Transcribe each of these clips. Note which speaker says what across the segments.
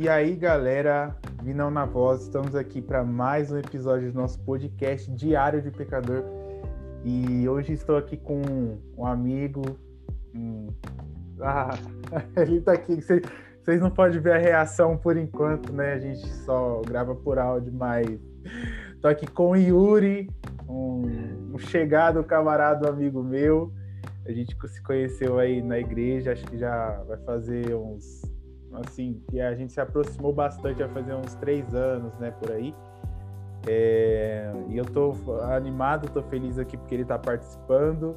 Speaker 1: E aí, galera, Vinão na Voz, estamos aqui para mais um episódio do nosso podcast Diário de Pecador. E hoje estou aqui com um amigo. Ah, ele está aqui. Vocês não podem ver a reação por enquanto, né? A gente só grava por áudio, mas estou aqui com o Yuri, um, um chegado camarada amigo meu. A gente se conheceu aí na igreja, acho que já vai fazer uns assim, que a gente se aproximou bastante, vai fazer uns três anos, né, por aí. É, e eu tô animado, tô feliz aqui porque ele tá participando.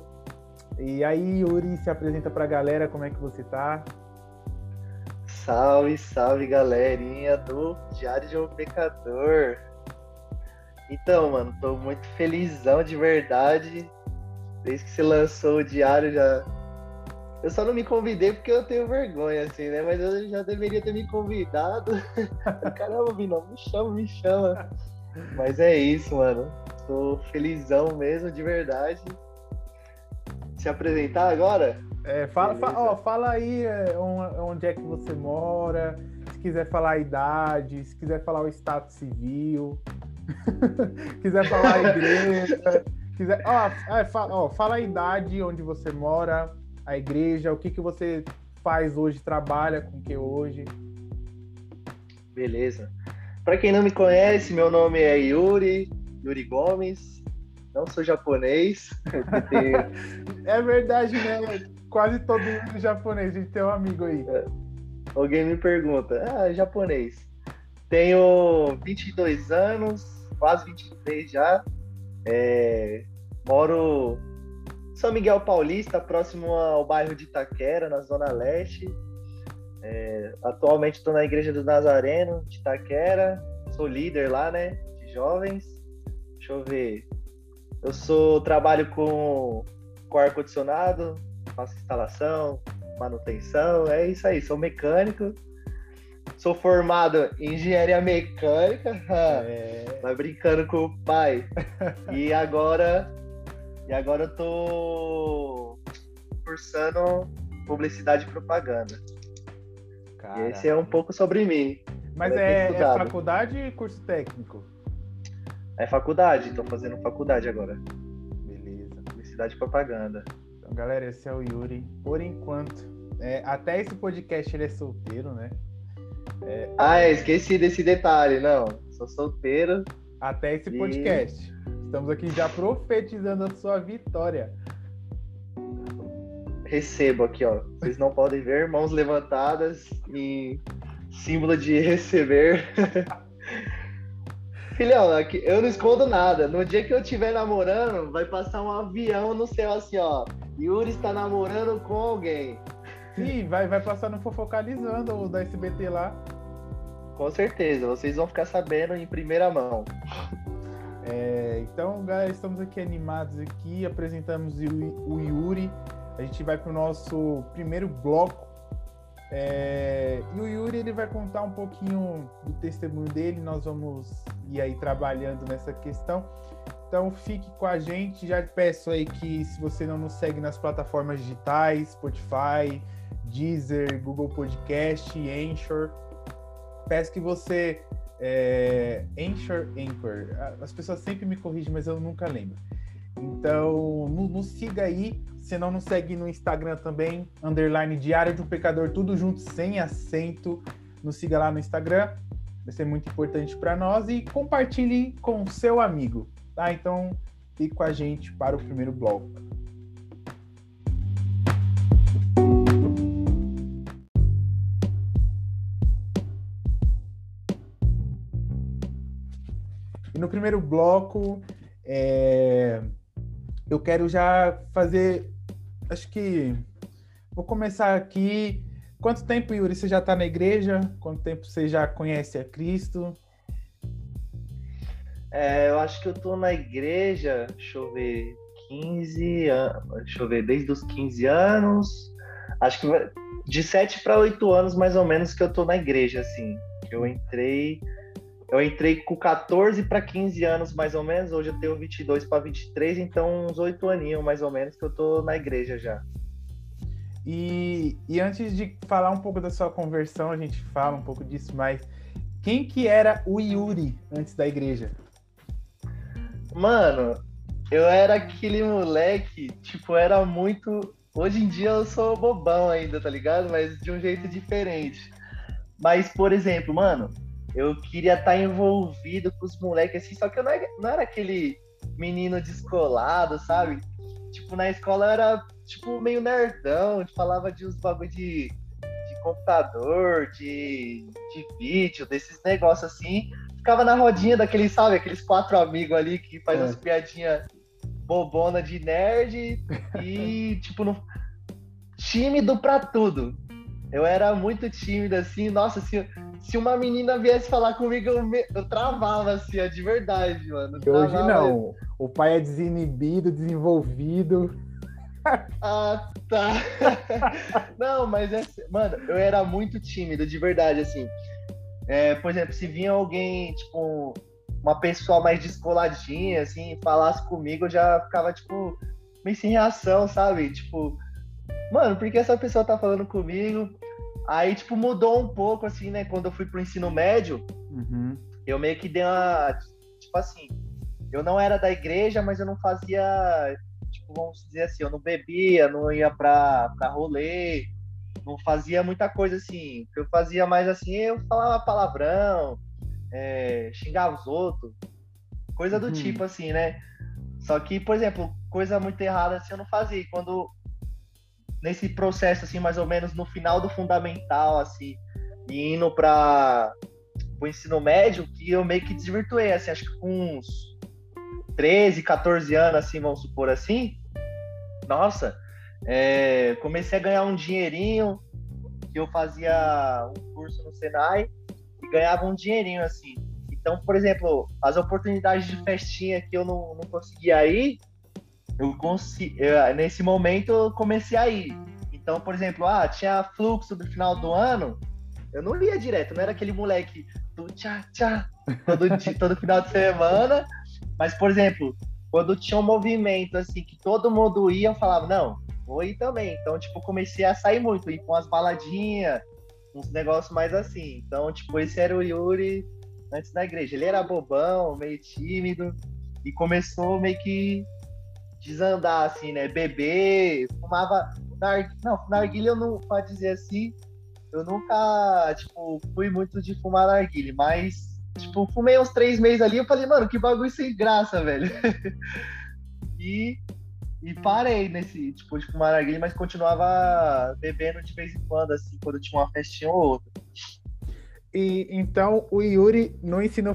Speaker 1: E aí, Yuri, se apresenta pra galera, como é que você tá?
Speaker 2: Salve, salve, galerinha do Diário de um Pecador. Então, mano, tô muito felizão de verdade. Desde que você lançou o diário, já eu só não me convidei porque eu tenho vergonha, assim, né? Mas eu já deveria ter me convidado. Caramba, Vinão, me chama, me chama. Mas é isso, mano. Tô felizão mesmo, de verdade. Se apresentar agora?
Speaker 1: É, fala, fa ó, fala aí é, onde é que você mora, se quiser falar a idade, se quiser falar o status civil, quiser falar a igreja, quiser, ó, é, fala, ó, fala a idade onde você mora, a igreja, o que, que você faz hoje, trabalha com o que hoje?
Speaker 2: Beleza. Para quem não me conhece, meu nome é Yuri, Yuri Gomes. Não sou japonês.
Speaker 1: é verdade, né? Quase todo mundo é japonês. A gente tem um amigo aí. É.
Speaker 2: Alguém me pergunta, ah, japonês. Tenho 22 anos, quase 23 já. É, moro são Miguel Paulista, próximo ao bairro de Itaquera, na Zona Leste. É, atualmente estou na Igreja do Nazareno, de Itaquera. Sou líder lá, né? De jovens. Deixa eu ver. Eu sou trabalho com, com ar-condicionado, faço instalação, manutenção, é isso aí, sou mecânico. Sou formado em engenharia mecânica, é. vai brincando com o pai. E agora e agora eu tô cursando publicidade e propaganda. E esse é um pouco sobre mim.
Speaker 1: Mas é, é, faculdade e curso técnico?
Speaker 2: É faculdade, tô fazendo faculdade agora. Beleza. Publicidade e propaganda.
Speaker 1: Então, galera, esse é o Yuri. Por enquanto, é, até esse podcast ele é solteiro, né?
Speaker 2: É, ah, é, esqueci desse detalhe, não. Sou solteiro.
Speaker 1: Até esse podcast. Estamos aqui já profetizando a sua vitória.
Speaker 2: Recebo aqui, ó. Vocês não podem ver mãos levantadas em símbolo de receber. Filhão, eu não escondo nada. No dia que eu estiver namorando, vai passar um avião no céu assim, ó. Yuri está namorando com alguém.
Speaker 1: Sim, vai, vai passar no Fofocalizando o da SBT lá.
Speaker 2: Com certeza, vocês vão ficar sabendo em primeira mão.
Speaker 1: É, então, galera, estamos aqui animados aqui, apresentamos o, Yuri. A gente vai para o nosso primeiro bloco. É, e o Yuri ele vai contar um pouquinho do testemunho dele. Nós vamos ir aí trabalhando nessa questão. Então fique com a gente. Já peço aí que se você não nos segue nas plataformas digitais, Spotify, Deezer, Google Podcast, Anchor, peço que você é, Anchor, Anchor. As pessoas sempre me corrigem, mas eu nunca lembro. Então, nos, siga aí. Se não nos segue no Instagram também, underline Diário de um Pecador, tudo junto, sem acento. Nos siga lá no Instagram. Vai ser muito importante para nós. E compartilhe com seu amigo. Tá? Então, fique com a gente para o primeiro bloco. No primeiro bloco, é, eu quero já fazer. Acho que. Vou começar aqui. Quanto tempo, Yuri, você já está na igreja? Quanto tempo você já conhece a Cristo?
Speaker 2: É, eu acho que eu estou na igreja, deixa eu ver, 15 anos, deixa eu ver, desde os 15 anos, acho que de 7 para 8 anos mais ou menos que eu estou na igreja, assim. Eu entrei eu entrei com 14 para 15 anos, mais ou menos. Hoje eu tenho 22 para 23, então uns 8 aninhos, mais ou menos, que eu tô na igreja já.
Speaker 1: E, e antes de falar um pouco da sua conversão, a gente fala um pouco disso, mas quem que era o Yuri antes da igreja?
Speaker 2: Mano, eu era aquele moleque, tipo, era muito. Hoje em dia eu sou bobão ainda, tá ligado? Mas de um jeito diferente. Mas, por exemplo, mano, eu queria estar tá envolvido com os moleques assim, só que eu não era, não era aquele menino descolado, sabe? Tipo, na escola eu era, tipo, meio nerdão, falava de uns bagulho de, de computador, de, de vídeo, desses negócios assim. Ficava na rodinha daqueles, sabe, aqueles quatro amigos ali que faz é. umas piadinhas bobona de nerd e, tipo, no... tímido pra tudo. Eu era muito tímido, assim, nossa, se, se uma menina viesse falar comigo, eu, me, eu travava, assim, é de verdade, mano.
Speaker 1: Hoje não. O pai é desinibido, desenvolvido.
Speaker 2: Ah, tá. não, mas é. Mano, eu era muito tímido, de verdade, assim. É, por exemplo, se vinha alguém, tipo, uma pessoa mais descoladinha, assim, falasse comigo, eu já ficava, tipo, meio sem reação, sabe? Tipo, mano, por que essa pessoa tá falando comigo? Aí, tipo, mudou um pouco, assim, né? Quando eu fui pro ensino médio, uhum. eu meio que dei uma. Tipo assim, eu não era da igreja, mas eu não fazia. Tipo, vamos dizer assim, eu não bebia, não ia pra, pra rolê, não fazia muita coisa assim. O que eu fazia mais assim, eu falava palavrão, é, xingava os outros, coisa do uhum. tipo, assim, né? Só que, por exemplo, coisa muito errada assim eu não fazia. E quando nesse processo, assim, mais ou menos no final do fundamental, assim, e indo para o ensino médio, que eu meio que desvirtuei, assim, acho que com uns 13, 14 anos, assim, vamos supor assim, nossa, é, comecei a ganhar um dinheirinho, que eu fazia um curso no Senai, e ganhava um dinheirinho, assim. Então, por exemplo, as oportunidades de festinha que eu não, não conseguia ir, eu nesse momento eu comecei a ir. Então, por exemplo, ah, tinha fluxo do final do ano, eu não ia direto, não era aquele moleque do tchá tchá todo, todo final de semana. Mas, por exemplo, quando tinha um movimento assim que todo mundo ia, eu falava, não, vou ir também. Então, tipo, comecei a sair muito, ir com as baladinhas, uns negócios mais assim. Então, tipo, esse era o Yuri antes da igreja. Ele era bobão, meio tímido, e começou meio que desandar, assim, né? Beber, fumava. Não, narguilha eu não, pode dizer assim, eu nunca, tipo, fui muito de fumar narguilha, mas, tipo, fumei uns três meses ali, eu falei, mano, que bagulho sem graça, velho. e, e parei nesse, tipo, de fumar narguilha, mas continuava bebendo de vez em quando, assim, quando tinha uma festinha ou outra.
Speaker 1: E então o Yuri no ensino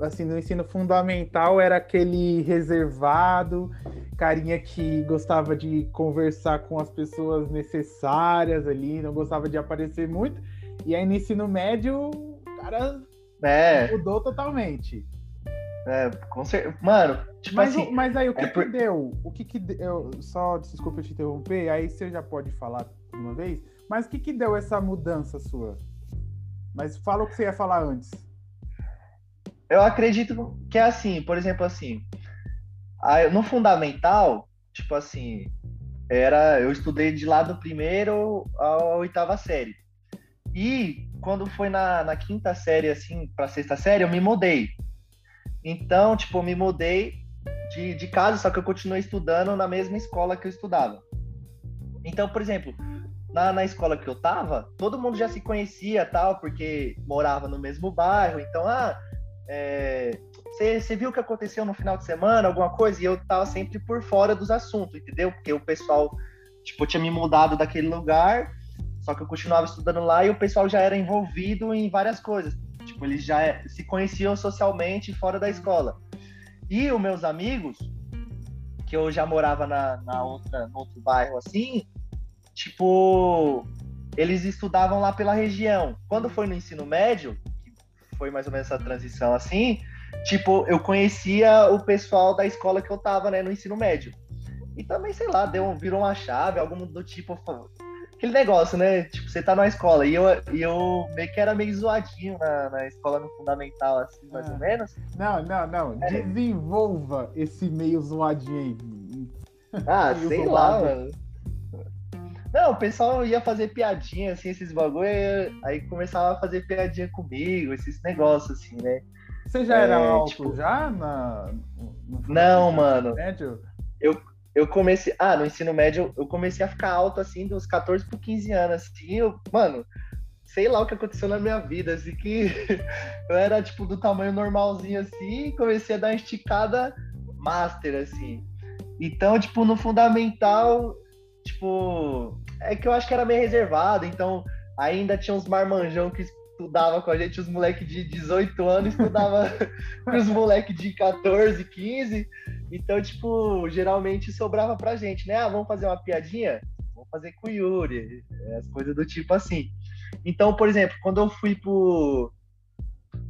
Speaker 1: assim no ensino fundamental era aquele reservado, carinha que gostava de conversar com as pessoas necessárias ali, não gostava de aparecer muito. E aí no ensino médio, o cara é. mudou totalmente.
Speaker 2: É, com certeza. Mano, tipo
Speaker 1: mas,
Speaker 2: assim.
Speaker 1: Mas aí o que, é por... que deu? O que que deu? Só desculpa te interromper, aí você já pode falar uma vez. Mas o que que deu essa mudança sua? Mas fala o que você ia falar antes.
Speaker 2: Eu acredito que é assim, por exemplo, assim, no fundamental, tipo assim, era eu estudei de lá do primeiro à oitava série. E quando foi na, na quinta série, assim, para sexta série, eu me mudei. Então, tipo, eu me mudei de, de casa, só que eu continuei estudando na mesma escola que eu estudava. Então, por exemplo, na, na escola que eu tava, todo mundo já se conhecia tal, porque morava no mesmo bairro. Então, ah, você é, viu o que aconteceu no final de semana, alguma coisa? E eu tava sempre por fora dos assuntos, entendeu? Porque o pessoal, tipo, tinha me mudado daquele lugar, só que eu continuava estudando lá e o pessoal já era envolvido em várias coisas. Tipo, eles já se conheciam socialmente fora da escola. E os meus amigos, que eu já morava na, na outra, no outro bairro assim, tipo, eles estudavam lá pela região. Quando foi no ensino médio, foi mais ou menos essa transição assim, tipo, eu conhecia o pessoal da escola que eu tava, né, no ensino médio. E também, sei lá, deu, virou uma chave, algum do tipo. Aquele negócio, né? Tipo, você tá na escola e eu, e eu meio que era meio zoadinho na, na escola no fundamental, assim, mais ah. ou menos.
Speaker 1: Não, não, não. É. Desenvolva esse meio zoadinho aí.
Speaker 2: Ah, sei lá, mano. Não, o pessoal ia fazer piadinha, assim, esses bagulho, aí começava a fazer piadinha comigo, esses negócios, assim, né?
Speaker 1: Você já era é, alto tipo... já na,
Speaker 2: Não, mano. Médio? Eu, eu comecei. Ah, no ensino médio eu comecei a ficar alto assim dos 14 por 15 anos. Assim, eu, mano, sei lá o que aconteceu na minha vida, assim, que eu era tipo do tamanho normalzinho assim, e comecei a dar uma esticada master, assim. Então, tipo, no fundamental, tipo, é que eu acho que era meio reservado, então ainda tinha uns marmanjão que estudava com a gente, os moleques de 18 anos estudava com os moleques de 14, 15. Então, tipo, geralmente sobrava pra gente, né? Ah, vamos fazer uma piadinha? Vamos fazer com o Yuri. As coisas do tipo assim. Então, por exemplo, quando eu fui pro,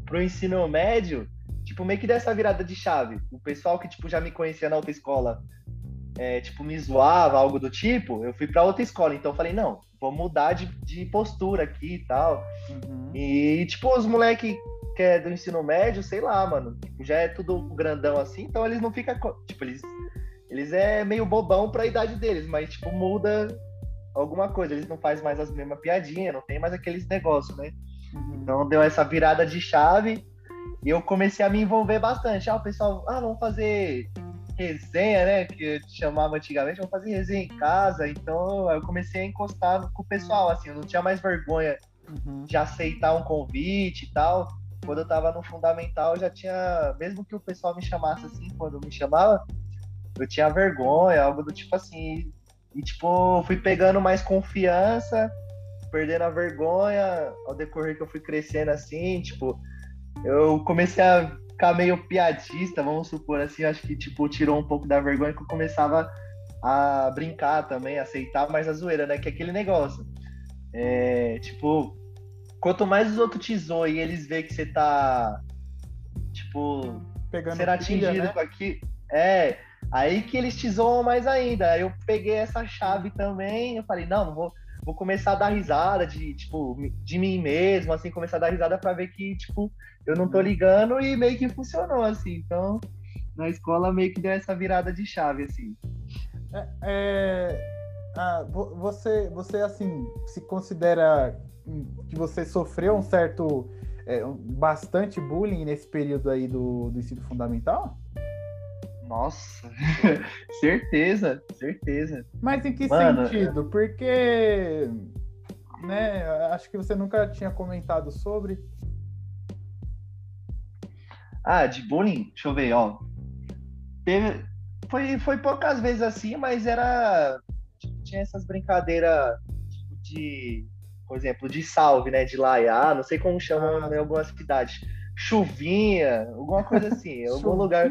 Speaker 2: pro ensino médio, tipo, meio que dessa virada de chave. O pessoal que, tipo, já me conhecia na outra escola é, tipo, me zoava, algo do tipo, eu fui para outra escola. Então eu falei, não, vou mudar de, de postura aqui e tal. Uhum. E, tipo, os moleque que é do ensino médio, sei lá, mano, tipo, já é tudo grandão assim, então eles não ficam, tipo, eles, eles é meio bobão pra idade deles, mas, tipo, muda alguma coisa, eles não fazem mais as mesmas piadinhas, não tem mais aqueles negócios, né? Uhum. Então deu essa virada de chave e eu comecei a me envolver bastante. Ah, o pessoal, ah, vamos fazer resenha, né? Que eu te chamava antigamente, vamos fazer resenha em casa. Então eu comecei a encostar com o pessoal, assim, eu não tinha mais vergonha uhum. de aceitar um convite e tal. Quando eu tava no fundamental, eu já tinha, mesmo que o pessoal me chamasse assim, quando me chamava, eu tinha vergonha, algo do tipo assim. E tipo, fui pegando mais confiança, perdendo a vergonha ao decorrer que eu fui crescendo assim, tipo, eu comecei a ficar meio piadista, vamos supor assim, acho que tipo tirou um pouco da vergonha que eu começava a brincar também, aceitar mais a zoeira, né? Que é aquele negócio. É, tipo, quanto mais os outros te zoam e eles veem que você tá, tipo, Pegando ser atingido né? com aquilo. É, aí que eles te zoam mais ainda. Aí eu peguei essa chave também, eu falei, não, não vou, vou começar a dar risada de, tipo, de mim mesmo, assim, começar a dar risada para ver que, tipo, eu não tô uhum. ligando e meio que funcionou, assim. Então, na escola meio que deu essa virada de chave, assim.
Speaker 1: É, é, ah, você, você, assim, se considera que você sofreu um certo, é, bastante bullying nesse período aí do, do ensino fundamental?
Speaker 2: Nossa, certeza, certeza.
Speaker 1: Mas em que Mano, sentido? Porque, né, acho que você nunca tinha comentado sobre.
Speaker 2: Ah, de bullying? Deixa eu ver, ó. Teve, foi, foi poucas vezes assim, mas era. Tipo, tinha essas brincadeiras tipo, de. Por exemplo, de salve, né? De laiá, não sei como chamam ah, em algumas cidades. Chuvinha, alguma coisa assim. algum lugar.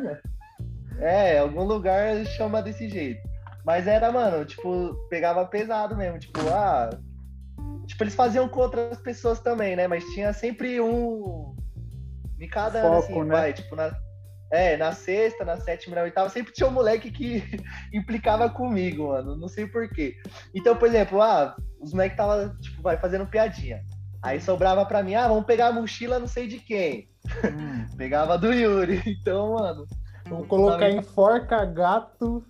Speaker 2: É, algum lugar chama desse jeito. Mas era, mano, tipo, pegava pesado mesmo. Tipo, ah. Tipo, eles faziam com outras pessoas também, né? Mas tinha sempre um em cada Foco, assim, né? vai, tipo, na, é, na sexta, na sétima, na oitava, sempre tinha um moleque que implicava comigo, mano. Não sei porquê. Então, por exemplo, ah, os moleques tava, tipo, vai fazendo piadinha. Aí sobrava pra mim, ah, vamos pegar a mochila não sei de quem. Hum. Pegava do Yuri. Então, mano.
Speaker 1: Vamos colocar em forca gato.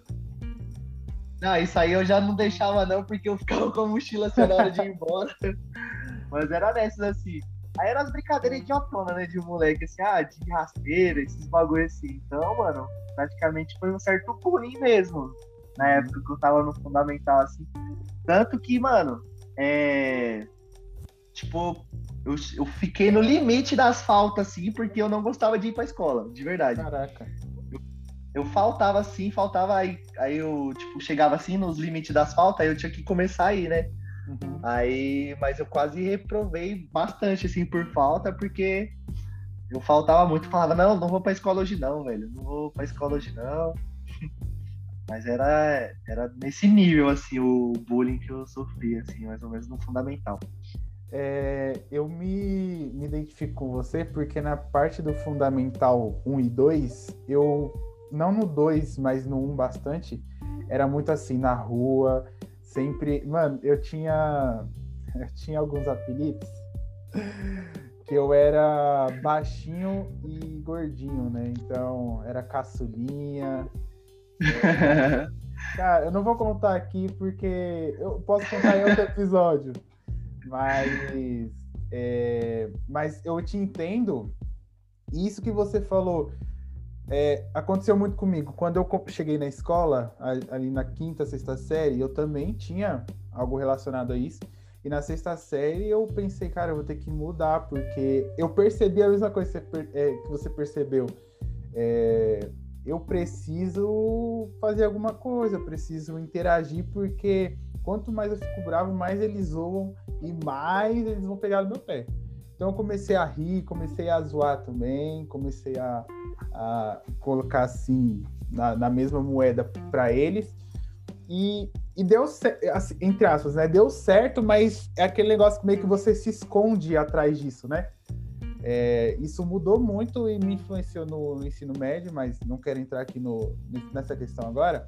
Speaker 2: Não, isso aí eu já não deixava, não, porque eu ficava com a mochila assim na hora de ir embora. Mas era nessas assim. Aí eram as brincadeiras idiotona, né? De um moleque, assim, ah, de rasteira, esses bagulho assim. Então, mano, praticamente foi um certo bullying mesmo. Na época que eu tava no fundamental, assim. Tanto que, mano, é. Tipo, eu, eu fiquei no limite das faltas, assim, porque eu não gostava de ir pra escola, de verdade.
Speaker 1: Caraca.
Speaker 2: Eu, faltava assim, faltava aí. Aí eu, tipo, chegava assim nos limites das faltas, aí eu tinha que começar a ir, né? Uhum. Aí, mas eu quase reprovei bastante, assim, por falta, porque eu faltava muito, falava, não, não vou pra escola hoje não, velho, não vou pra escola hoje não. Mas era, era nesse nível, assim, o bullying que eu sofri, assim, mais ou menos no fundamental.
Speaker 1: É, eu me, me identifico com você porque na parte do fundamental 1 e 2, eu, não no 2, mas no 1 bastante, era muito assim, na rua, sempre. Mano, eu tinha. Eu tinha alguns apelidos que eu era baixinho e gordinho, né? Então era caçulinha. Cara, eu não vou contar aqui porque eu posso contar em outro episódio. Mas, é, mas eu te entendo. Isso que você falou é, aconteceu muito comigo. Quando eu cheguei na escola, ali na quinta, sexta série, eu também tinha algo relacionado a isso. E na sexta série eu pensei, cara, eu vou ter que mudar, porque eu percebi a mesma coisa que você, é, percebeu. É, eu preciso fazer alguma coisa, eu preciso interagir, porque quanto mais eu fico bravo, mais eles zoam e mais eles vão pegar no meu pé. Então eu comecei a rir, comecei a zoar também, comecei a, a colocar assim na, na mesma moeda para eles. E, e deu assim, entre aspas, né? Deu certo, mas é aquele negócio que meio que você se esconde atrás disso, né? É, isso mudou muito e me influenciou no, no, ensino médio, mas não quero entrar aqui no, nessa questão agora.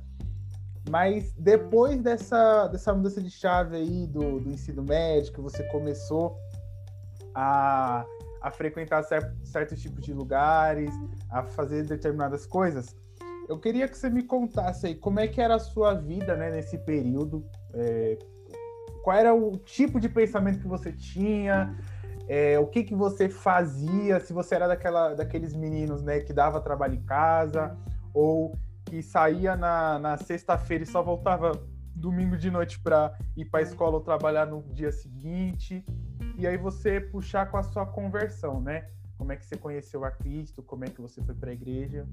Speaker 1: Mas depois dessa, dessa mudança de chave aí do, do ensino médio, que você começou a, a frequentar certo, certos tipos de lugares, a fazer determinadas coisas, eu queria que você me contasse aí como é que era a sua vida né, nesse período, é, qual era o tipo de pensamento que você tinha, é, o que, que você fazia, se você era daquela, daqueles meninos né, que dava trabalho em casa, ou que saía na, na sexta-feira e só voltava domingo de noite para ir para a escola ou trabalhar no dia seguinte, e aí você puxar com a sua conversão, né? Como é que você conheceu a Cristo, como é que você foi para a igreja?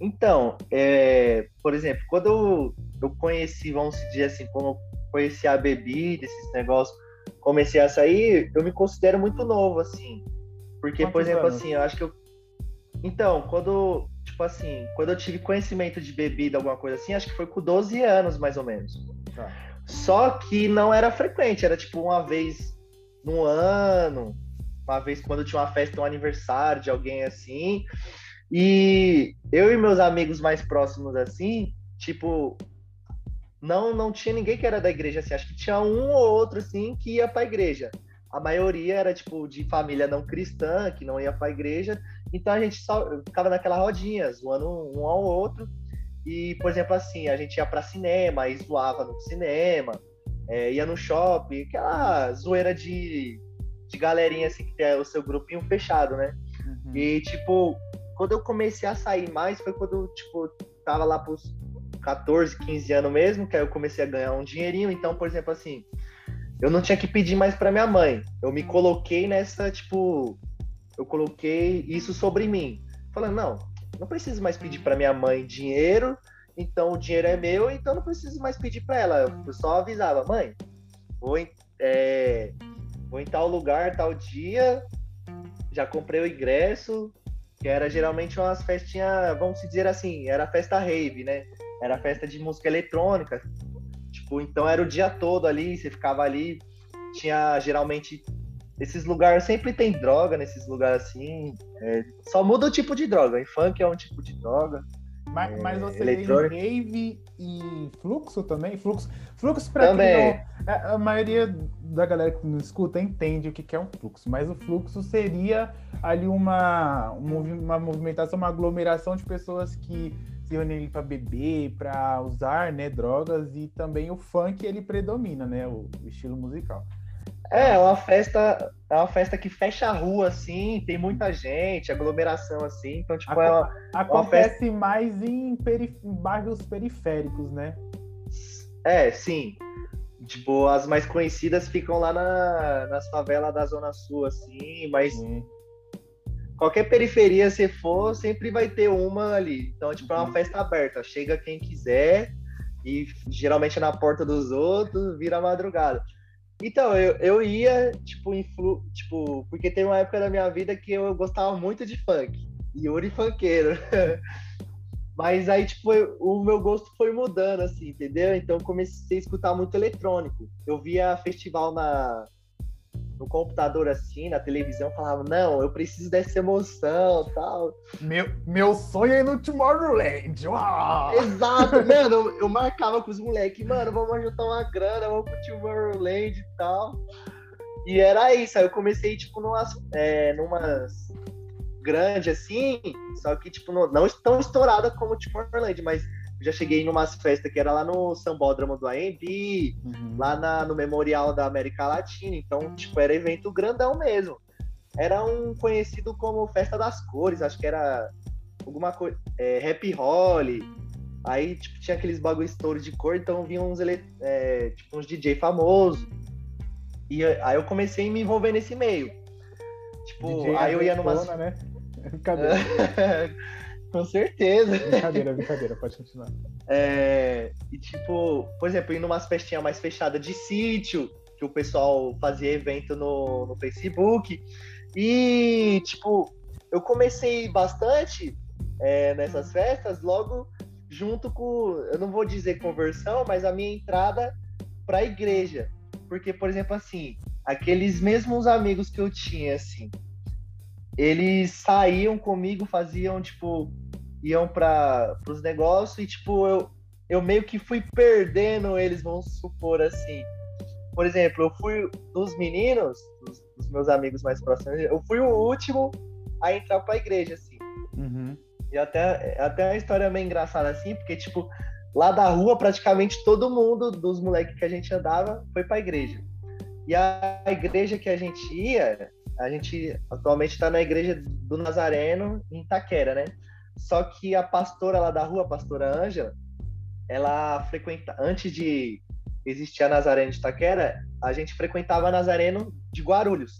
Speaker 2: Então, é, por exemplo, quando eu, eu conheci, vamos dizer assim, como eu conheci a bebida, esses negócios, comecei a sair, eu me considero muito novo, assim. Porque, Quantos por exemplo, anos? assim, eu acho que eu. Então, quando, tipo assim, quando eu tive conhecimento de bebida, alguma coisa assim, acho que foi com 12 anos, mais ou menos. Tá. Só que não era frequente, era tipo uma vez no ano, uma vez quando tinha uma festa, um aniversário de alguém assim. E eu e meus amigos mais próximos assim, tipo, não não tinha ninguém que era da igreja assim, acho que tinha um ou outro assim que ia para a igreja. A maioria era tipo de família não cristã, que não ia para a igreja. Então a gente só ficava naquela rodinha, zoando um ao outro. E, por exemplo, assim, a gente ia para cinema e zoava no cinema, é, ia no shopping, aquela zoeira de, de galerinha assim que tem o seu grupinho fechado, né? Uhum. E, tipo, quando eu comecei a sair mais foi quando eu, tipo, tava lá pros 14, 15 anos mesmo, que aí eu comecei a ganhar um dinheirinho. Então, por exemplo, assim, eu não tinha que pedir mais para minha mãe. Eu me coloquei nessa, tipo, eu coloquei isso sobre mim. Falando, não, não preciso mais pedir para minha mãe dinheiro, então o dinheiro é meu, então não preciso mais pedir para ela. Eu só avisava, mãe, vou em, é, vou em tal lugar, tal dia, já comprei o ingresso, que era geralmente umas festinhas, vamos dizer assim, era festa rave, né? Era festa de música eletrônica. Tipo, então era o dia todo ali, você ficava ali, tinha geralmente esses lugares sempre tem droga nesses lugares assim. É, só muda o tipo de droga. Em funk é um tipo de droga.
Speaker 1: Mas, é, mas você eletrônica. em rave e fluxo também? Fluxo, fluxo para também. Não, é, a maioria da galera que nos escuta entende o que é um fluxo, mas o fluxo seria ali uma, uma movimentação, uma aglomeração de pessoas que se reúnem para beber, para usar né, drogas e também o funk ele predomina, né, o estilo musical.
Speaker 2: É, é uma festa, é uma festa que fecha a rua, assim, tem muita gente, aglomeração, assim, então, tipo, é uma,
Speaker 1: Acontece uma festa... mais em, perif... em bairros periféricos, né?
Speaker 2: É, sim. Tipo, as mais conhecidas ficam lá na, nas favelas da Zona Sul, assim, mas sim. qualquer periferia você for, sempre vai ter uma ali. Então, tipo, é uma uhum. festa aberta, chega quem quiser e geralmente é na porta dos outros, vira madrugada. Então, eu, eu ia, tipo, influ, tipo, porque tem uma época da minha vida que eu gostava muito de funk. Yuri funkeiro. Mas aí, tipo, eu, o meu gosto foi mudando, assim, entendeu? Então comecei a escutar muito eletrônico. Eu via festival na, no computador assim, na televisão, falava, não, eu preciso dessa emoção tal.
Speaker 1: Meu, meu sonho é ir no Tomorrowland. Uau!
Speaker 2: Exato, mano, eu, eu, marcava com os moleques, mano, vamos juntar uma grana, vamos pro Tomorrowland e tal. E era isso, aí eu comecei, tipo, numas, é, numas grande assim, só que, tipo, não, não tão estourada como o Tomorrowland, mas já cheguei em umas festas que era lá no Sambódromo do AMB, uhum. lá na, no Memorial da América Latina. Então, tipo, era evento grandão mesmo. Era um conhecido como Festa das Cores, acho que era alguma coisa. É, Happy Holly. Aí, tipo, tinha aqueles bagulho estouro de cor, então vinham uns, é, tipo, uns DJ famosos. E aí eu comecei a me envolver nesse meio. Tipo, DJ aí eu ia numa. Né? Brincadeira. Com certeza.
Speaker 1: Brincadeira, brincadeira, pode continuar.
Speaker 2: É, e tipo, por exemplo, ir numa festinha mais fechada de sítio, que o pessoal fazia evento no, no Facebook. E, tipo, eu comecei bastante é, nessas festas logo junto com, eu não vou dizer conversão, mas a minha entrada para a igreja. Porque, por exemplo, assim, aqueles mesmos amigos que eu tinha, assim, eles saíam comigo, faziam, tipo, iam para os negócios e, tipo, eu, eu meio que fui perdendo eles, vamos supor assim. Por exemplo, eu fui dos meninos, dos, dos meus amigos mais próximos, eu fui o último a entrar para a igreja, assim. Uhum. E até, até uma história meio engraçada, assim, porque, tipo, lá da rua, praticamente todo mundo dos moleques que a gente andava foi para a igreja. E a igreja que a gente ia, a gente atualmente está na igreja do Nazareno, em Itaquera, né? Só que a pastora lá da rua, a pastora Ângela, ela frequenta antes de existir a Nazareno de Itaquera, a gente frequentava a Nazareno de Guarulhos.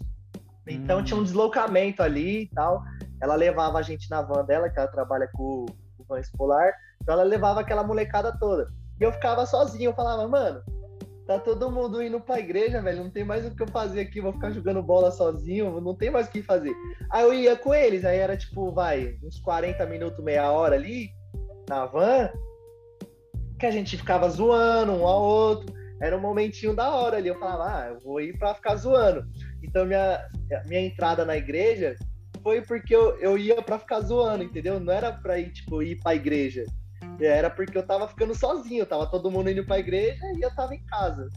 Speaker 2: Então hum. tinha um deslocamento ali e tal. Ela levava a gente na van dela, que ela trabalha com o van escolar. Então ela levava aquela molecada toda. E eu ficava sozinho, eu falava, mano, Tá todo mundo indo pra igreja, velho. Não tem mais o que eu fazer aqui. Vou ficar jogando bola sozinho. Não tem mais o que fazer. Aí eu ia com eles. Aí era tipo, vai, uns 40 minutos, meia hora ali, na van. Que a gente ficava zoando um ao outro. Era um momentinho da hora ali. Eu falava, ah, eu vou ir pra ficar zoando. Então minha, minha entrada na igreja foi porque eu, eu ia pra ficar zoando, entendeu? Não era pra ir, tipo, ir pra igreja. Era porque eu tava ficando sozinho, tava todo mundo indo pra igreja e eu tava em casa.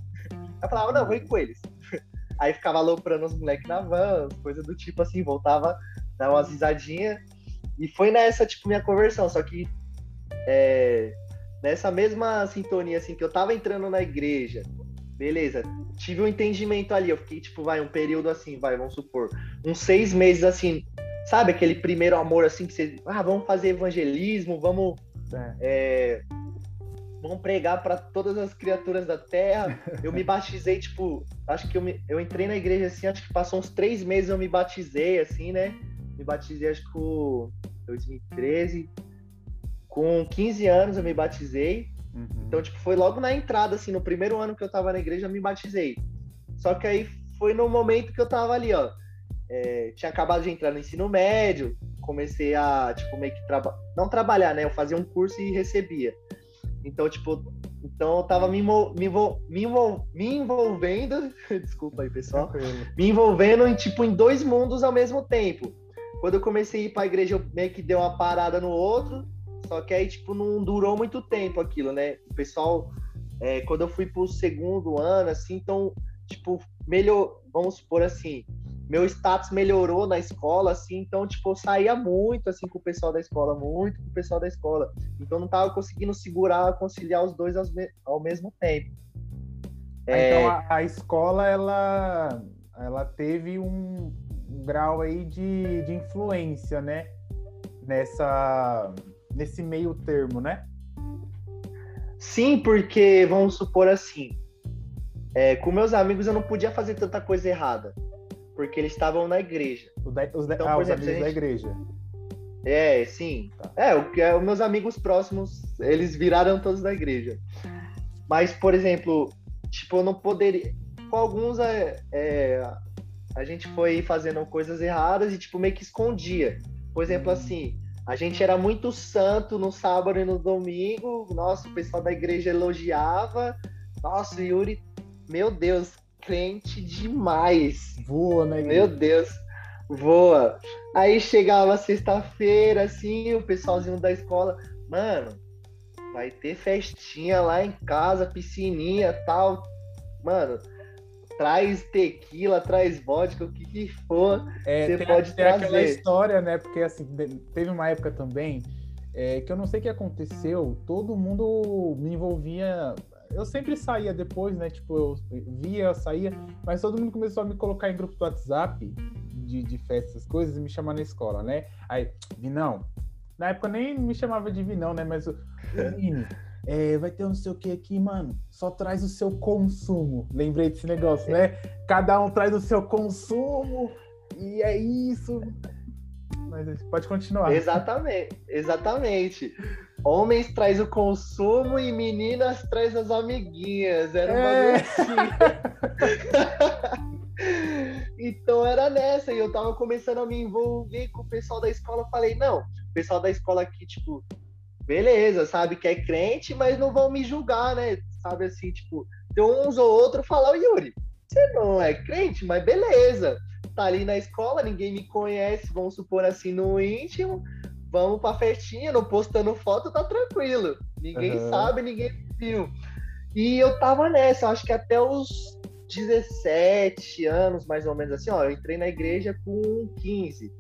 Speaker 2: Eu falava, não, vou ir com eles. Aí ficava aloprando os moleques na van, coisa do tipo assim, voltava, dar umas risadinhas. E foi nessa, tipo, minha conversão. Só que é, nessa mesma sintonia, assim, que eu tava entrando na igreja, beleza, tive um entendimento ali. Eu fiquei, tipo, vai, um período assim, vai, vamos supor, uns seis meses assim, sabe, aquele primeiro amor assim que você, ah, vamos fazer evangelismo, vamos é. É, vão pregar para todas as criaturas da terra. Eu me batizei, tipo, acho que eu, me, eu entrei na igreja assim, acho que passou uns três meses eu me batizei, assim, né? Me batizei, acho que com 2013. Com 15 anos eu me batizei. Uhum. Então, tipo, foi logo na entrada, assim, no primeiro ano que eu tava na igreja, eu me batizei. Só que aí foi no momento que eu tava ali, ó. É, tinha acabado de entrar no ensino médio, comecei a, tipo, meio que trabalhar. Não trabalhar, né? Eu fazia um curso e recebia. Então, tipo, então eu tava me, me, me, me envolvendo. Desculpa aí, pessoal. Me envolvendo em, tipo, em dois mundos ao mesmo tempo. Quando eu comecei a ir pra igreja, eu meio que dei uma parada no outro. Só que aí, tipo, não durou muito tempo aquilo, né? O pessoal, é, quando eu fui pro segundo ano, assim, então, tipo, melhor. Vamos supor assim, meu status melhorou na escola, assim, então, tipo, eu saía muito, assim, com o pessoal da escola, muito com o pessoal da escola. Então, não tava conseguindo segurar, conciliar os dois ao mesmo tempo.
Speaker 1: Ah, é... Então, a, a, escola, ela, ela teve um, um grau aí de, de influência, né? Nessa, nesse meio termo, né?
Speaker 2: Sim, porque, vamos supor assim, é, com meus amigos eu não podia fazer tanta coisa errada porque eles estavam na igreja.
Speaker 1: Os, de, os, de, então, ah, os exemplo, amigos gente... da igreja.
Speaker 2: É, sim. Tá. É, o que é, os meus amigos próximos, eles viraram todos da igreja. Mas, por exemplo, tipo, eu não poderia. Com alguns, é, é, a gente foi fazendo coisas erradas e, tipo, meio que escondia. Por exemplo, hum. assim, a gente era muito santo no sábado e no domingo. Nossa, o pessoal da igreja elogiava. Nossa, Yuri, meu Deus, crente demais.
Speaker 1: Voa, né?
Speaker 2: Meu Deus, voa. Aí chegava sexta-feira, assim, o pessoalzinho da escola, mano, vai ter festinha lá em casa, piscininha tal. Mano, traz tequila, traz vodka, o que, que for, é, você pode tem trazer. aquela
Speaker 1: história, né? Porque assim, teve uma época também é, que eu não sei o que aconteceu, todo mundo me envolvia. Eu sempre saía depois, né? Tipo, eu via, saía, mas todo mundo começou a me colocar em grupo do WhatsApp de, de festas, coisas, e me chamar na escola, né? Aí, Vinão. Na época nem me chamava de Vinão, né? Mas o Vini, é, vai ter um não sei o que aqui, mano. Só traz o seu consumo. Lembrei desse negócio, né? Cada um traz o seu consumo. E é isso. Mas pode continuar.
Speaker 2: Exatamente, exatamente. Homens traz o consumo e meninas traz as amiguinhas. Era uma é. então era nessa, e eu tava começando a me envolver com o pessoal da escola. Falei, não, o pessoal da escola aqui, tipo, beleza, sabe que é crente, mas não vão me julgar, né? Sabe assim, tipo, tem uns ou outro falar, Yuri, você não é crente, mas beleza tá ali na escola, ninguém me conhece, vamos supor assim, no íntimo, vamos pra festinha, não postando foto, tá tranquilo. Ninguém uhum. sabe, ninguém viu. E eu tava nessa, acho que até os 17 anos, mais ou menos assim, ó, eu entrei na igreja com 15.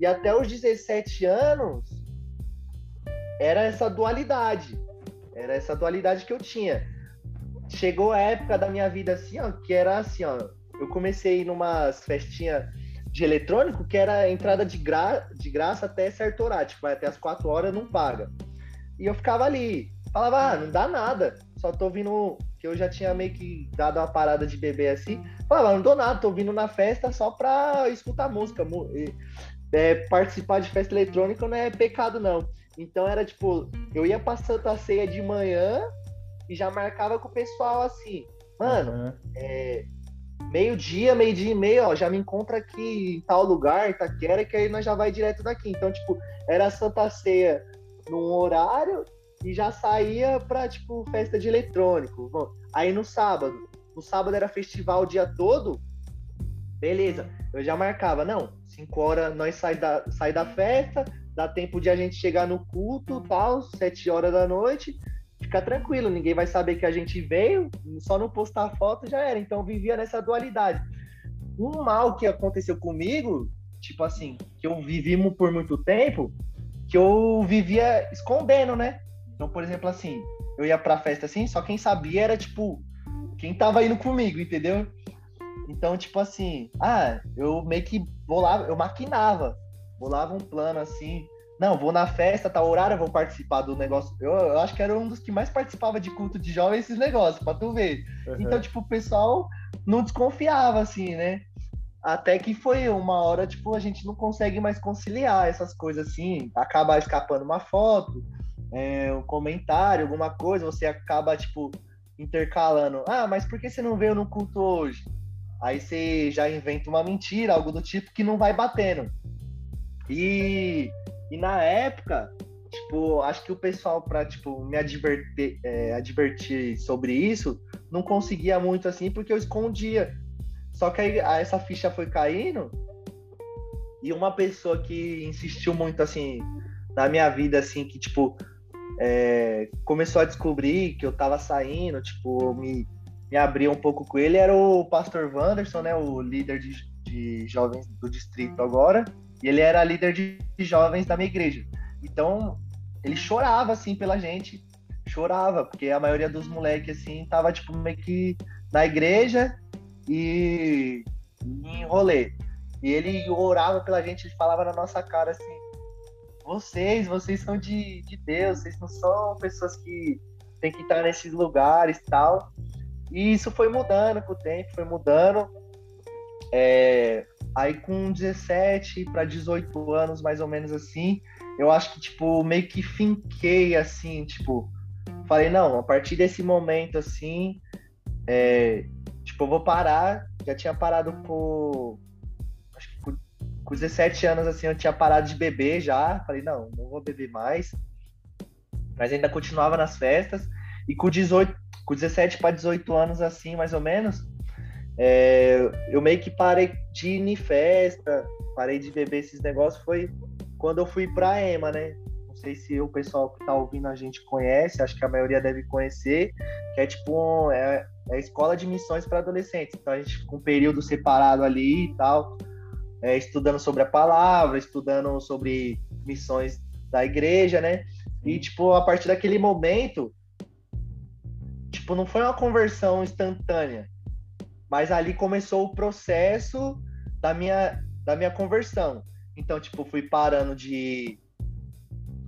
Speaker 2: E até os 17 anos era essa dualidade. Era essa dualidade que eu tinha. Chegou a época da minha vida assim, ó, que era assim, ó, eu comecei numa festinha de eletrônico que era entrada de, gra de graça até certo horário, tipo, até as quatro horas não paga. E eu ficava ali, falava, ah, não dá nada, só tô vindo, que eu já tinha meio que dado uma parada de beber assim, falava, não dou nada, tô vindo na festa só pra escutar música, é, participar de festa eletrônica não é pecado não. Então era tipo, eu ia pra Santa Ceia de manhã e já marcava com o pessoal assim, mano, uhum. é, meio-dia, meio-dia e meio, ó, já me encontra aqui em tal lugar, Itaquera, que aí nós já vai direto daqui. Então, tipo, era Santa Ceia num horário e já saía pra, tipo, festa de eletrônico. Bom, aí no sábado, no sábado era festival o dia todo, beleza, eu já marcava, não, 5 horas nós sai da, sai da festa, dá tempo de a gente chegar no culto, tal, 7 horas da noite, fica tranquilo, ninguém vai saber que a gente veio, só não postar foto já era. Então vivia nessa dualidade. Um mal que aconteceu comigo, tipo assim, que eu vivi por muito tempo, que eu vivia escondendo, né? Então, por exemplo, assim, eu ia pra festa assim, só quem sabia era, tipo, quem tava indo comigo, entendeu? Então, tipo assim, ah, eu meio que bolava, eu maquinava, bolava um plano assim, não, vou na festa, tá horário, vou participar do negócio. Eu, eu, acho que era um dos que mais participava de culto de jovens esses negócios, pra tu ver. Uhum. Então, tipo, o pessoal não desconfiava, assim, né? Até que foi uma hora, tipo, a gente não consegue mais conciliar essas coisas assim, acaba escapando uma foto, é, um comentário, alguma coisa, você acaba, tipo, intercalando. Ah, mas por que você não veio no culto hoje? Aí você já inventa uma mentira, algo do tipo que não vai batendo. E e na época, tipo, acho que o pessoal para tipo me advertir, é, advertir sobre isso não conseguia muito assim porque eu escondia. Só que aí essa ficha foi caindo e uma pessoa que insistiu muito assim na minha vida assim que tipo é, começou a descobrir que eu tava saindo, tipo, me, me abria um pouco com ele, era o pastor Wanderson, né, o líder de, de jovens do distrito agora. E ele era líder de jovens da minha igreja. Então, ele chorava, assim, pela gente. Chorava, porque a maioria dos moleques, assim, tava, tipo, meio que na igreja e em rolê. E ele orava pela gente, ele falava na nossa cara, assim, vocês, vocês são de, de Deus, vocês não são pessoas que tem que estar nesses lugares tal. E isso foi mudando com o tempo, foi mudando. É, Aí com 17 para 18 anos, mais ou menos assim, eu acho que, tipo, meio que finquei, assim, tipo, falei, não, a partir desse momento, assim, é, tipo, eu vou parar, já tinha parado com, acho que com, com 17 anos, assim, eu tinha parado de beber já, falei, não, não vou beber mais, mas ainda continuava nas festas, e com 18, com 17 para 18 anos, assim, mais ou menos, é, eu meio que parei de ir em festa, parei de beber esses negócios, foi quando eu fui pra EMA, né? Não sei se o pessoal que tá ouvindo a gente conhece, acho que a maioria deve conhecer, que é tipo um, é, é a escola de missões para adolescentes. Então a gente fica um período separado ali e tal, é, estudando sobre a palavra, estudando sobre missões da igreja, né? E, tipo, a partir daquele momento, tipo, não foi uma conversão instantânea, mas ali começou o processo da minha, da minha conversão. Então, tipo, fui parando de,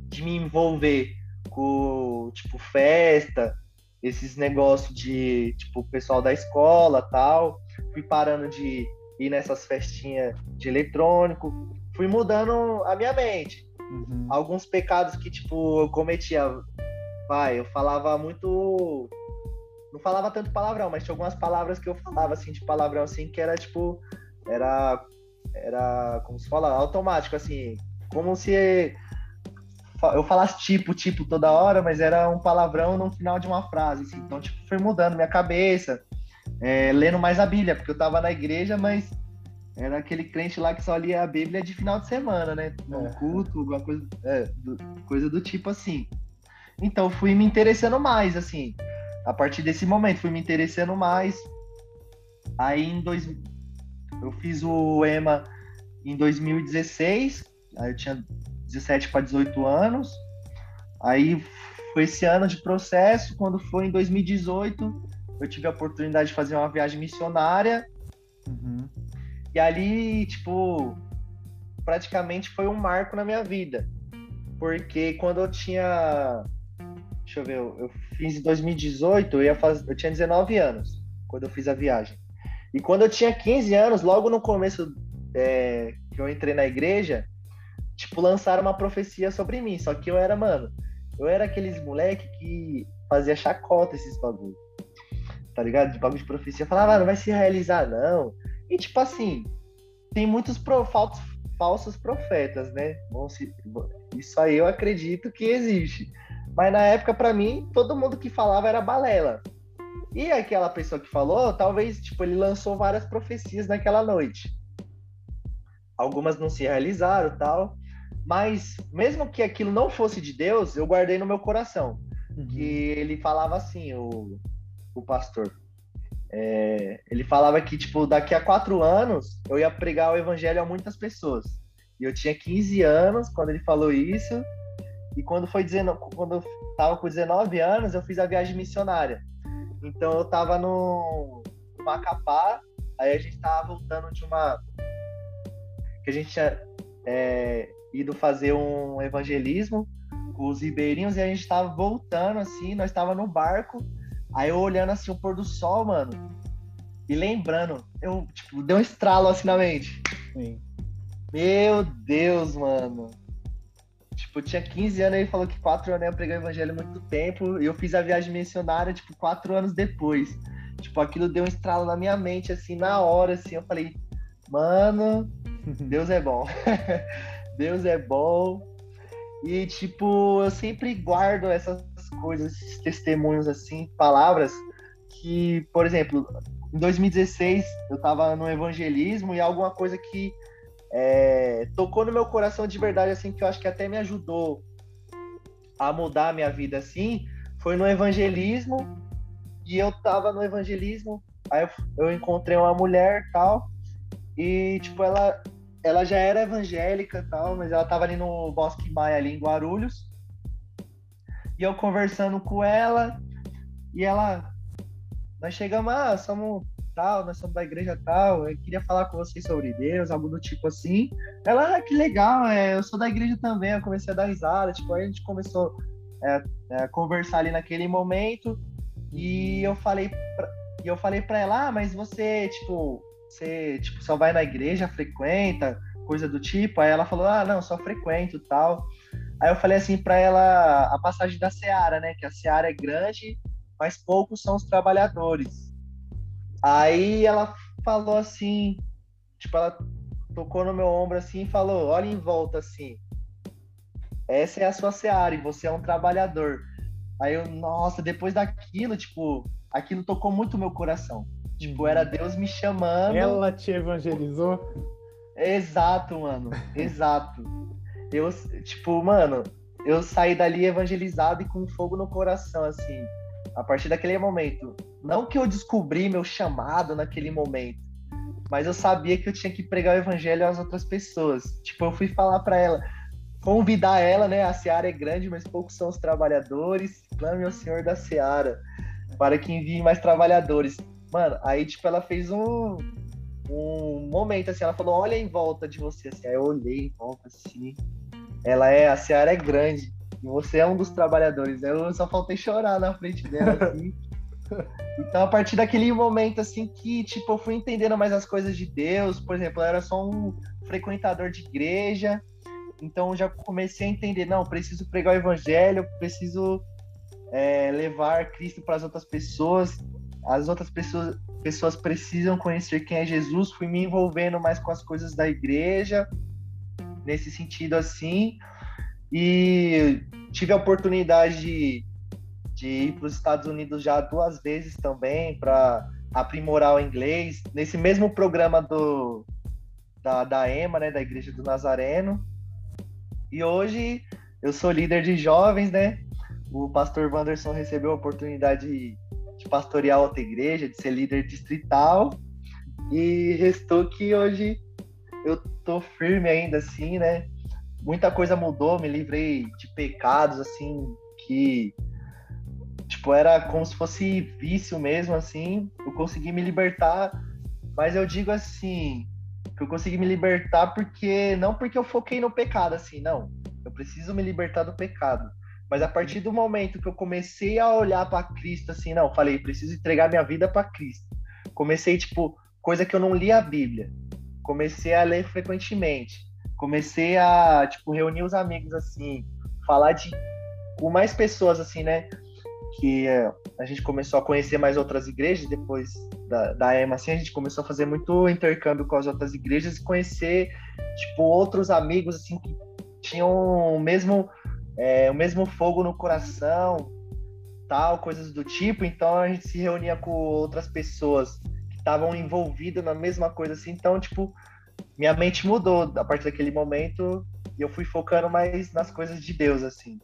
Speaker 2: de me envolver com, tipo, festa, esses negócios de, tipo, pessoal da escola tal. Fui parando de ir nessas festinhas de eletrônico. Fui mudando a minha mente. Uhum. Alguns pecados que, tipo, eu cometia. Vai, eu falava muito. Não falava tanto palavrão, mas tinha algumas palavras que eu falava, assim, de palavrão, assim, que era, tipo. Era. Era. Como se fala? Automático, assim. Como se. Eu falasse tipo, tipo toda hora, mas era um palavrão no final de uma frase, assim. Então, tipo, foi mudando minha cabeça. É, lendo mais a Bíblia, porque eu tava na igreja, mas era aquele crente lá que só lia a Bíblia de final de semana, né? No é. culto, alguma coisa, é, do, coisa do tipo assim. Então fui me interessando mais, assim. A partir desse momento, fui me interessando mais. Aí em dois, eu fiz o EMA em 2016, aí eu tinha 17 para 18 anos. Aí foi esse ano de processo. Quando foi em 2018, eu tive a oportunidade de fazer uma viagem missionária. Uhum. E ali, tipo, praticamente foi um marco na minha vida. Porque quando eu tinha. Deixa eu ver, eu fiz em 2018, eu, ia fazer, eu tinha 19 anos quando eu fiz a viagem. E quando eu tinha 15 anos, logo no começo é, que eu entrei na igreja, tipo, lançaram uma profecia sobre mim. Só que eu era, mano, eu era aqueles moleque que fazia chacota esses bagulho. Tá ligado? De bagulho de profecia. falava, ah, não vai se realizar, não. E, tipo assim, tem muitos pro, falsos, falsos profetas, né? Isso aí eu acredito que existe. Mas na época, para mim, todo mundo que falava era balela. E aquela pessoa que falou, talvez, tipo, ele lançou várias profecias naquela noite. Algumas não se realizaram tal. Mas, mesmo que aquilo não fosse de Deus, eu guardei no meu coração. Uhum. Que ele falava assim, o, o pastor. É, ele falava que, tipo, daqui a quatro anos eu ia pregar o evangelho a muitas pessoas. E eu tinha 15 anos quando ele falou isso. E quando foi dizendo, quando eu tava com 19 anos, eu fiz a viagem missionária. Então eu tava no, no Macapá, aí a gente tava voltando de uma. que a gente tinha é, ido fazer um evangelismo com os ribeirinhos e a gente tava voltando assim, nós tava no barco Aí eu olhando assim o pôr do sol, mano, e lembrando, eu, tipo, deu um estralo assim na mente. Sim. Meu Deus, mano. Tipo, eu tinha 15 anos, ele falou que 4 anos ia pregar o evangelho há muito tempo, e eu fiz a viagem missionária, tipo, 4 anos depois. Tipo, aquilo deu um estralo na minha mente, assim, na hora, assim, eu falei, mano, Deus é bom. Deus é bom. E, tipo, eu sempre guardo essas coisas, esses testemunhos, assim, palavras que, por exemplo, em 2016 eu estava no evangelismo e alguma coisa que é, tocou no meu coração de verdade, assim, que eu acho que até me ajudou a mudar a minha vida, assim, foi no evangelismo e eu tava no evangelismo, aí eu, eu encontrei uma mulher tal e, tipo, ela ela já era evangélica tal, mas ela tava ali no Bosque Maia, ali em Guarulhos. E eu conversando com ela, e ela, nós chegamos, ah, somos tal, nós somos da igreja tal, eu queria falar com vocês sobre Deus, algo do tipo assim. Ela, ah, que legal, é, eu sou da igreja também, eu comecei a dar risada, tipo, aí a gente começou é, é, conversar ali naquele momento, e eu falei pra, e eu falei pra ela, ah, mas você, tipo, você tipo, só vai na igreja, frequenta, coisa do tipo. Aí ela falou, ah, não, só frequento tal. Aí eu falei assim para ela a passagem da Seara, né? Que a Seara é grande, mas poucos são os trabalhadores. Aí ela falou assim, tipo, ela tocou no meu ombro assim e falou, olha em volta assim. Essa é a sua Seara e você é um trabalhador. Aí eu, nossa, depois daquilo, tipo, aquilo tocou muito o meu coração. Tipo, era Deus me chamando.
Speaker 1: Ela te evangelizou?
Speaker 2: Exato, mano. Exato. Eu, tipo, mano, eu saí dali evangelizado e com fogo no coração, assim. A partir daquele momento. Não que eu descobri meu chamado naquele momento, mas eu sabia que eu tinha que pregar o evangelho às outras pessoas. Tipo, eu fui falar para ela: convidar ela, né? A seara é grande, mas poucos são os trabalhadores. Clame ao Senhor da seara para que envie mais trabalhadores. Mano, aí, tipo, ela fez um, um momento assim, ela falou: Olha em volta de você. Assim, aí eu olhei em volta assim. Ela é, a seara é grande. E você é um dos trabalhadores. Eu só faltei chorar na frente dela, assim. Então, a partir daquele momento, assim, que, tipo, eu fui entendendo mais as coisas de Deus, por exemplo, eu era só um frequentador de igreja, então já comecei a entender, não, preciso pregar o evangelho, preciso é, levar Cristo para as outras pessoas, as outras pessoas, pessoas precisam conhecer quem é Jesus, fui me envolvendo mais com as coisas da igreja, nesse sentido assim, e tive a oportunidade de, de ir para os Estados Unidos já duas vezes também, para aprimorar o inglês, nesse mesmo programa do, da, da EMA, né, da Igreja do Nazareno, e hoje eu sou líder de jovens, né? O pastor Wanderson recebeu a oportunidade de pastorear outra igreja, de ser líder distrital. E restou que hoje eu tô firme ainda assim, né? Muita coisa mudou, me livrei de pecados assim que tipo era como se fosse vício mesmo assim. Eu consegui me libertar, mas eu digo assim, que eu consegui me libertar porque não porque eu foquei no pecado assim, não. Eu preciso me libertar do pecado. Mas a partir do momento que eu comecei a olhar para Cristo assim, não, falei, preciso entregar minha vida para Cristo. Comecei tipo coisa que eu não li a Bíblia. Comecei a ler frequentemente. Comecei a tipo reunir os amigos assim, falar de com mais pessoas assim, né? Que é, a gente começou a conhecer mais outras igrejas depois da, da EMA, assim, a gente começou a fazer muito intercâmbio com as outras igrejas e conhecer, tipo, outros amigos, assim, que tinham o mesmo, é, o mesmo fogo no coração, tal, coisas do tipo. Então, a gente se reunia com outras pessoas que estavam envolvidas na mesma coisa, assim. Então, tipo, minha mente mudou a partir daquele momento e eu fui focando mais nas coisas de Deus, assim.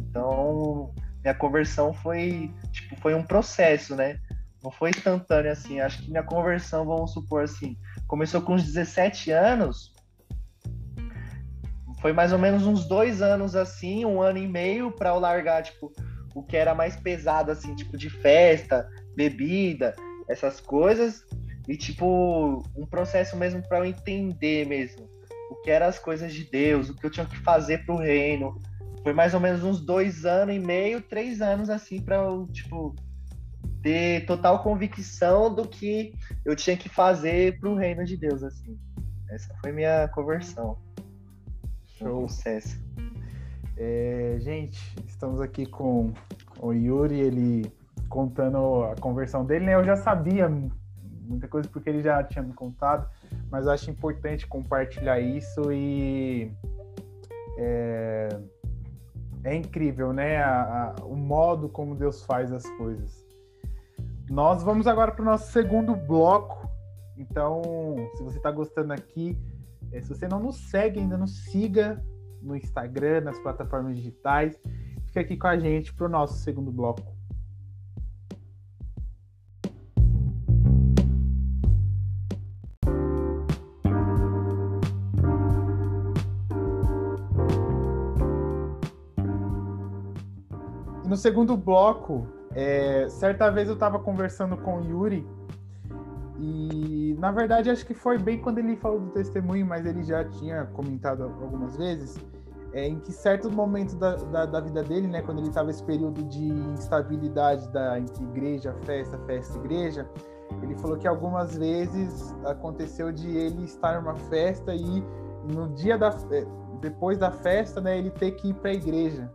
Speaker 2: Então, minha conversão foi, tipo, foi um processo, né? Não foi instantâneo assim. Acho que minha conversão, vamos supor assim, começou com uns 17 anos. Foi mais ou menos uns dois anos assim, um ano e meio para eu largar, tipo, o que era mais pesado, assim, tipo, de festa, bebida, essas coisas. E, tipo, um processo mesmo para eu entender mesmo o que eram as coisas de Deus, o que eu tinha que fazer pro reino. Foi mais ou menos uns dois anos e meio, três anos, assim, para eu, tipo, ter total convicção do que eu tinha que fazer para o reino de Deus, assim. Essa foi minha conversão.
Speaker 1: Show. Sucesso. É, gente, estamos aqui com o Yuri, ele contando a conversão dele, né? Eu já sabia muita coisa porque ele já tinha me contado, mas acho importante compartilhar isso e é, é incrível, né? A, a, o modo como Deus faz as coisas. Nós vamos agora para o nosso segundo bloco. Então, se você está gostando aqui, eh, se você não nos segue ainda, nos siga no Instagram, nas plataformas digitais. Fica aqui com a gente para o nosso segundo bloco. No segundo bloco, é, certa vez eu estava conversando com o Yuri e, na verdade, acho que foi bem quando ele falou do testemunho, mas ele já tinha comentado algumas vezes, é, em que certos momentos da, da, da, vida dele, né, quando ele estava esse período de instabilidade da, entre igreja, festa, festa, igreja, ele falou que algumas vezes aconteceu de ele estar numa festa e no dia da é, depois da festa, né, ele ter que ir para a igreja.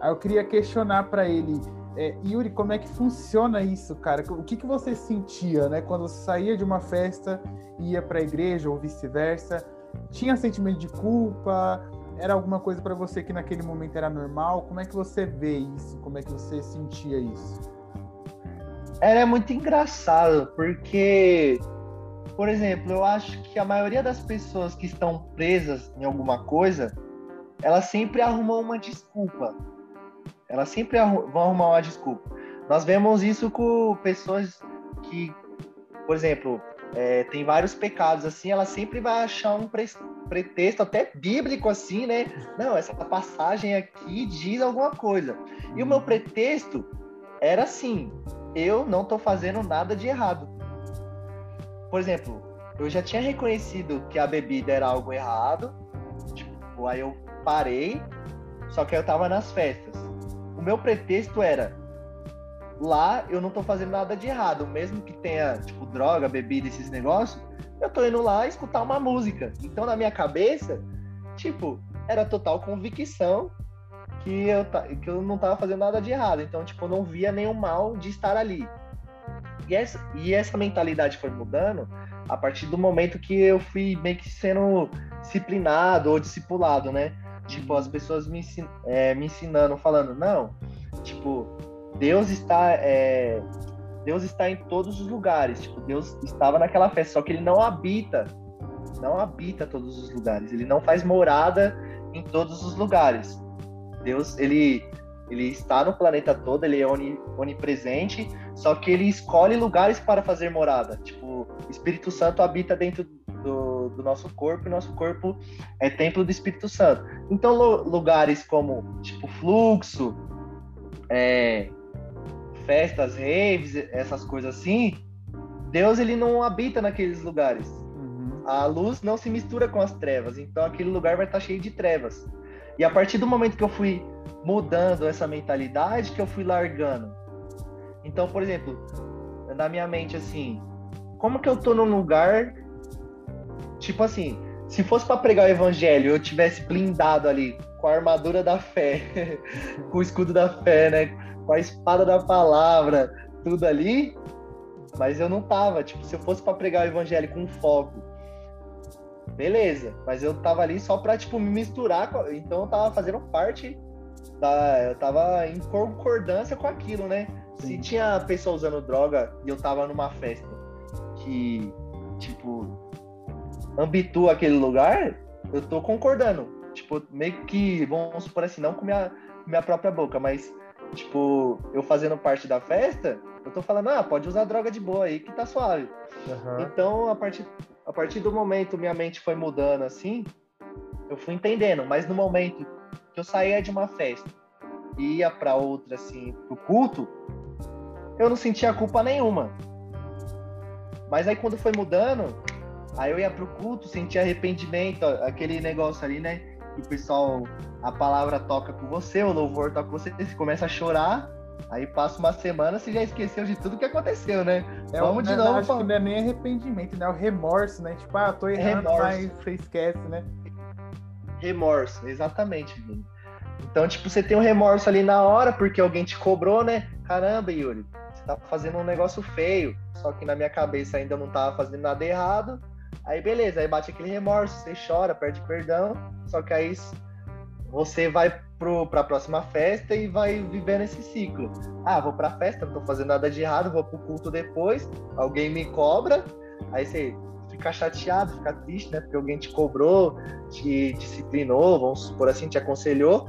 Speaker 1: Aí eu queria questionar para ele é, Yuri, como é que funciona isso, cara? O que, que você sentia, né? Quando você saía de uma festa e ia para a igreja ou vice-versa? Tinha sentimento de culpa? Era alguma coisa para você que naquele momento era normal? Como é que você vê isso? Como é que você sentia isso?
Speaker 2: Era muito engraçado, porque, por exemplo, eu acho que a maioria das pessoas que estão presas em alguma coisa, elas sempre arrumam uma desculpa elas sempre vão arrumar uma desculpa. Nós vemos isso com pessoas que, por exemplo, é, tem vários pecados assim, ela sempre vai achar um, pretexto até bíblico assim, né? Não, essa passagem aqui diz alguma coisa. E o meu pretexto era assim: eu não tô fazendo nada de errado. Por exemplo, eu já tinha reconhecido que a bebida era algo errado, tipo, aí eu parei, só que eu tava nas festas. O meu pretexto era lá eu não tô fazendo nada de errado, mesmo que tenha, tipo, droga, bebida, esses negócios, eu tô indo lá escutar uma música. Então, na minha cabeça, tipo, era total convicção que eu, que eu não tava fazendo nada de errado. Então, tipo, eu não via nenhum mal de estar ali. E essa, e essa mentalidade foi mudando a partir do momento que eu fui meio que sendo disciplinado ou discipulado, né? Tipo, as pessoas me, é, me ensinando, falando, não, tipo, Deus está é, Deus está em todos os lugares. Tipo, Deus estava naquela festa, só que ele não habita, não habita todos os lugares. Ele não faz morada em todos os lugares. Deus, ele ele está no planeta todo, ele é onipresente, só que ele escolhe lugares para fazer morada. Tipo, o Espírito Santo habita dentro do, do nosso corpo e nosso corpo é templo do Espírito Santo. Então, lugares como, tipo, fluxo, é, festas, raves, essas coisas assim, Deus ele não habita naqueles lugares. Uhum. A luz não se mistura com as trevas, então aquele lugar vai estar cheio de trevas. E a partir do momento que eu fui mudando essa mentalidade, que eu fui largando. Então, por exemplo, na minha mente assim, como que eu tô num lugar tipo assim, se fosse para pregar o evangelho, eu tivesse blindado ali com a armadura da fé, com o escudo da fé, né? com a espada da palavra, tudo ali, mas eu não tava. Tipo, se eu fosse para pregar o evangelho com foco, beleza, mas eu tava ali só pra, tipo, me misturar, com... então eu tava fazendo parte da. Eu tava em concordância com aquilo, né? Sim. Se tinha pessoa usando droga e eu tava numa festa que, tipo, ambitua aquele lugar, eu tô concordando. Tipo, meio que, vamos supor assim, não com minha, minha própria boca, mas tipo, eu fazendo parte da festa, eu tô falando, ah, pode usar droga de boa aí que tá suave. Uhum. Então, a partir, a partir do momento minha mente foi mudando assim, eu fui entendendo, mas no momento que eu saía de uma festa e ia para outra, assim, pro culto, eu não sentia culpa nenhuma. Mas aí quando foi mudando, aí eu ia pro culto, sentia arrependimento, aquele negócio ali, né? que o pessoal, a palavra toca com você, o louvor toca com você, você começa a chorar, aí passa uma semana, você já esqueceu de tudo que aconteceu, né?
Speaker 1: É, Vamos de novo. Acho que não é nem arrependimento, né? É o remorso, né? Tipo, ah, tô errando, remorso. mas você esquece, né?
Speaker 2: Remorso, exatamente, Então, tipo, você tem um remorso ali na hora, porque alguém te cobrou, né? Caramba, Yuri, você tá fazendo um negócio feio. Só que na minha cabeça ainda não tava fazendo nada errado. Aí beleza, aí bate aquele remorso, você chora, perde perdão, só que aí você vai pro, pra próxima festa e vai vivendo esse ciclo. Ah, vou pra festa, não tô fazendo nada de errado, vou pro culto depois, alguém me cobra, aí você fica chateado, fica triste, né? Porque alguém te cobrou, te disciplinou, vamos supor assim, te aconselhou.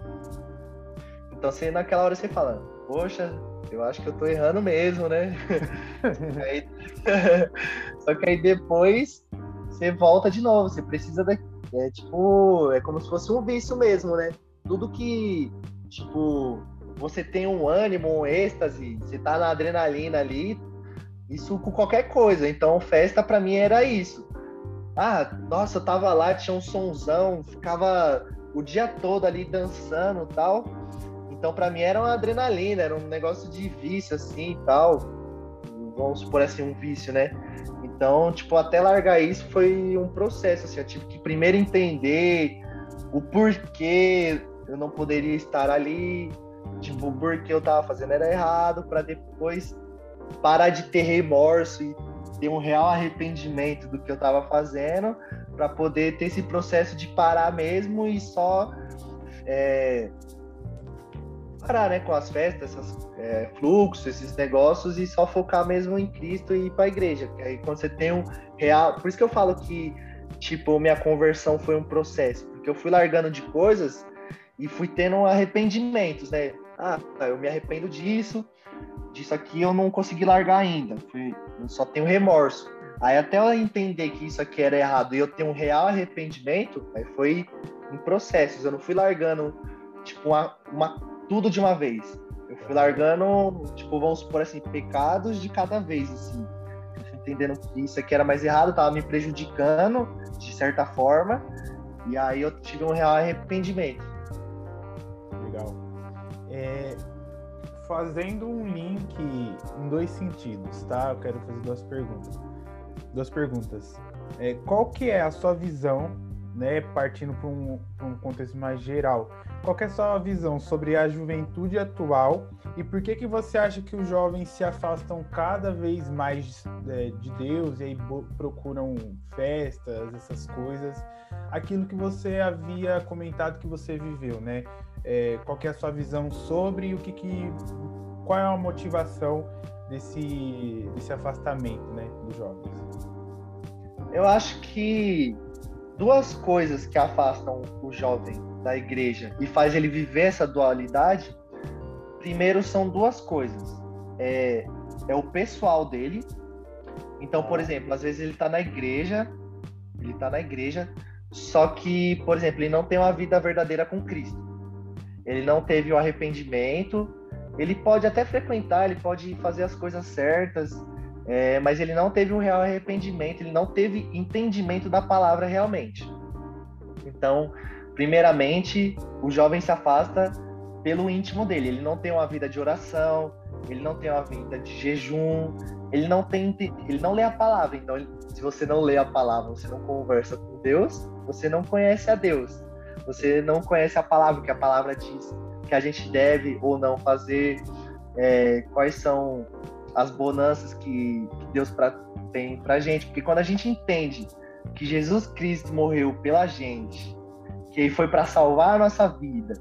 Speaker 2: Então você naquela hora você fala, poxa, eu acho que eu tô errando mesmo, né? aí... Só que aí depois você volta de novo, você precisa da. É tipo, é como se fosse um vício mesmo, né? Tudo que, tipo, você tem um ânimo, um êxtase, você tá na adrenalina ali, isso com qualquer coisa. Então, festa para mim era isso. Ah, nossa, eu tava lá, tinha um sonzão, ficava o dia todo ali dançando tal. Então, para mim era uma adrenalina, era um negócio de vício assim e tal. Vamos supor assim, um vício, né? Então, tipo, até largar isso foi um processo, assim, eu tive que primeiro entender o porquê eu não poderia estar ali, tipo, o porquê eu tava fazendo era errado, para depois parar de ter remorso e ter um real arrependimento do que eu tava fazendo, para poder ter esse processo de parar mesmo e só é, parar, né, com as festas, esses é, fluxos, esses negócios e só focar mesmo em Cristo e ir para a igreja. Aí quando você tem um real, por isso que eu falo que tipo minha conversão foi um processo, porque eu fui largando de coisas e fui tendo arrependimentos, né? Ah, eu me arrependo disso, disso aqui eu não consegui largar ainda, fui, só tenho remorso. Aí até eu entender que isso aqui era errado e eu ter um real arrependimento, aí foi em processos. Eu não fui largando, tipo, uma, uma, tudo de uma vez. Eu fui largando, tipo, vamos supor assim, pecados de cada vez, assim. Eu fui entendendo que isso aqui era mais errado, tava me prejudicando, de certa forma. E aí eu tive um real arrependimento.
Speaker 1: Legal. É, fazendo um link em dois sentidos, tá? Eu quero fazer duas perguntas. Duas perguntas. É, qual que é a sua visão, né, partindo para um, um contexto mais geral, qual é a sua visão sobre a juventude atual e por que que você acha que os jovens se afastam cada vez mais é, de Deus e aí procuram festas, essas coisas? Aquilo que você havia comentado que você viveu, né? É, qual é a sua visão sobre o que, que qual é a motivação desse, desse afastamento, né, dos jovens?
Speaker 2: Eu acho que duas coisas que afastam o jovem da igreja e faz ele viver essa dualidade, primeiro são duas coisas. É, é o pessoal dele. Então, por exemplo, às vezes ele está na igreja, ele está na igreja, só que, por exemplo, ele não tem uma vida verdadeira com Cristo. Ele não teve o arrependimento. Ele pode até frequentar, ele pode fazer as coisas certas, é, mas ele não teve um real arrependimento, ele não teve entendimento da palavra realmente. Então, primeiramente, o jovem se afasta pelo íntimo dele. Ele não tem uma vida de oração, ele não tem uma vida de jejum, ele não tem, ele não lê a palavra. Então, ele, se você não lê a palavra, você não conversa com Deus, você não conhece a Deus. Você não conhece a palavra, que a palavra diz que a gente deve ou não fazer, é, quais são as bonanças que, que Deus pra, tem pra gente. Porque quando a gente entende que Jesus Cristo morreu pela gente, que ele foi para salvar a nossa vida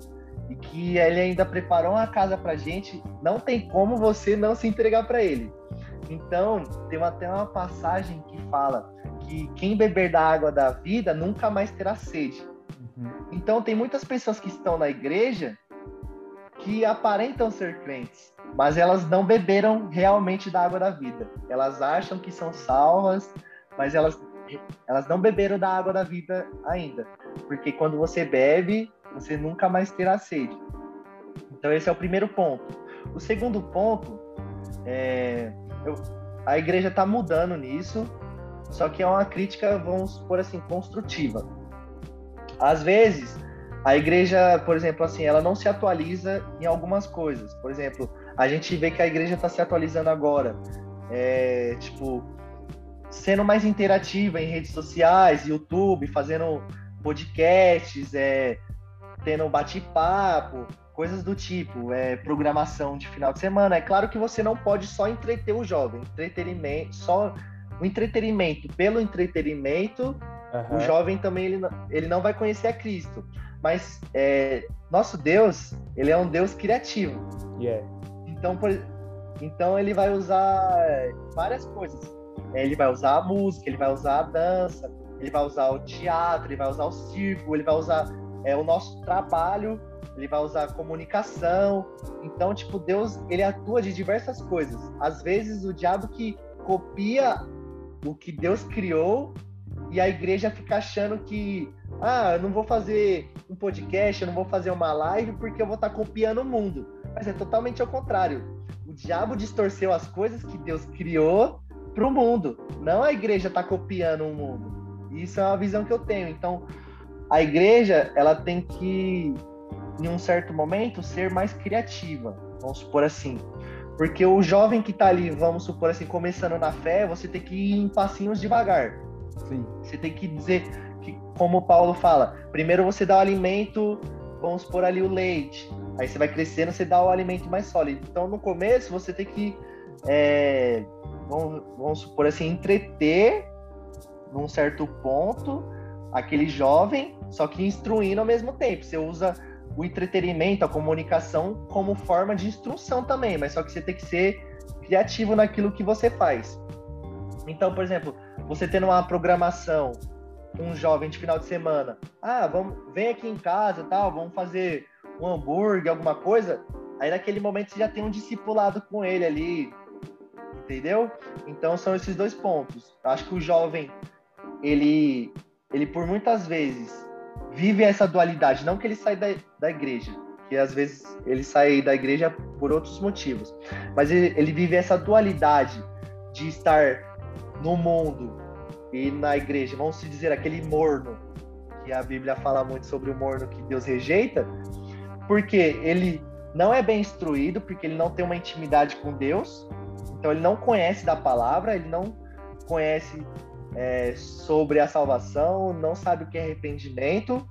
Speaker 2: e que ele ainda preparou uma casa para gente, não tem como você não se entregar para ele. Então, tem até uma passagem que fala que quem beber da água da vida nunca mais terá sede. Uhum. Então, tem muitas pessoas que estão na igreja que aparentam ser crentes, mas elas não beberam realmente da água da vida. Elas acham que são salvas, mas elas elas não beberam da água da vida ainda. Porque quando você bebe, você nunca mais terá sede. Então, esse é o primeiro ponto. O segundo ponto é. Eu, a igreja está mudando nisso, só que é uma crítica, vamos por assim, construtiva. Às vezes, a igreja, por exemplo, assim, ela não se atualiza em algumas coisas. Por exemplo, a gente vê que a igreja está se atualizando agora. É, tipo, sendo mais interativa em redes sociais, YouTube, fazendo podcasts, é, tendo bate-papo, coisas do tipo, é, programação de final de semana. É claro que você não pode só entreter o jovem, entretenimento, só o entretenimento pelo entretenimento, uhum. o jovem também ele, ele não vai conhecer a Cristo. Mas é, nosso Deus, ele é um Deus criativo.
Speaker 1: Yeah.
Speaker 2: Então, por, então ele vai usar várias coisas é, ele vai usar a música, ele vai usar a dança, ele vai usar o teatro, ele vai usar o circo, ele vai usar é, o nosso trabalho, ele vai usar a comunicação. Então, tipo, Deus, ele atua de diversas coisas. Às vezes, o diabo que copia o que Deus criou e a igreja fica achando que, ah, eu não vou fazer um podcast, eu não vou fazer uma live porque eu vou estar copiando o mundo. Mas é totalmente ao contrário. O diabo distorceu as coisas que Deus criou para o mundo. Não a igreja está copiando o mundo. Isso é uma visão que eu tenho. Então, a igreja ela tem que, em um certo momento, ser mais criativa. Vamos supor assim. Porque o jovem que está ali, vamos supor assim, começando na fé, você tem que ir em passinhos devagar. Sim. Você tem que dizer que, como o Paulo fala, primeiro você dá o alimento, vamos supor ali o leite. Aí você vai crescendo, você dá o alimento mais sólido. Então, no começo, você tem que é, vamos, vamos supor assim, entreter num certo ponto aquele jovem, só que instruindo ao mesmo tempo. Você usa o entretenimento, a comunicação como forma de instrução também, mas só que você tem que ser criativo naquilo que você faz. Então, por exemplo, você tendo uma programação um jovem de final de semana, ah, vamos, vem aqui em casa, tal, vamos fazer um hambúrguer, alguma coisa. Aí naquele momento você já tem um discipulado com ele ali, Entendeu? Então são esses dois pontos. Acho que o jovem, ele, ele por muitas vezes vive essa dualidade, não que ele sai da, da igreja, que às vezes ele sai da igreja por outros motivos, mas ele, ele vive essa dualidade de estar no mundo e na igreja, vamos dizer aquele morno, que a Bíblia fala muito sobre o morno que Deus rejeita, porque ele não é bem instruído, porque ele não tem uma intimidade com Deus, então ele não conhece da palavra, ele não conhece é, sobre a salvação, não sabe o que é arrependimento.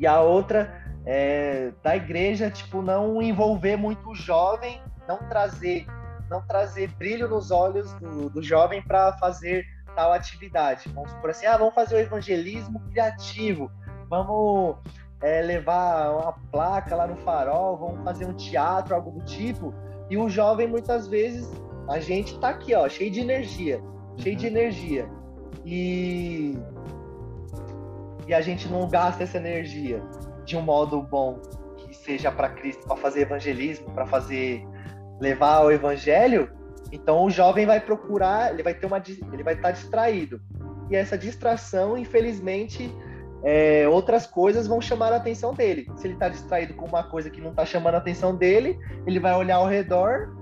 Speaker 2: E a outra é, da igreja, tipo, não envolver muito o jovem, não trazer, não trazer brilho nos olhos do, do jovem para fazer tal atividade. Vamos por assim, ah, vamos fazer o evangelismo criativo, vamos é, levar uma placa lá no farol, vamos fazer um teatro, algo do tipo. E o jovem, muitas vezes, a gente tá aqui, ó, cheio de energia, cheio de uhum. energia. E, e a gente não gasta essa energia de um modo bom, que seja para Cristo, para fazer evangelismo, para fazer levar o evangelho. Então o jovem vai procurar, ele vai ter uma, ele vai estar tá distraído. E essa distração, infelizmente, é, outras coisas vão chamar a atenção dele. Se ele está distraído com uma coisa que não está chamando a atenção dele, ele vai olhar ao redor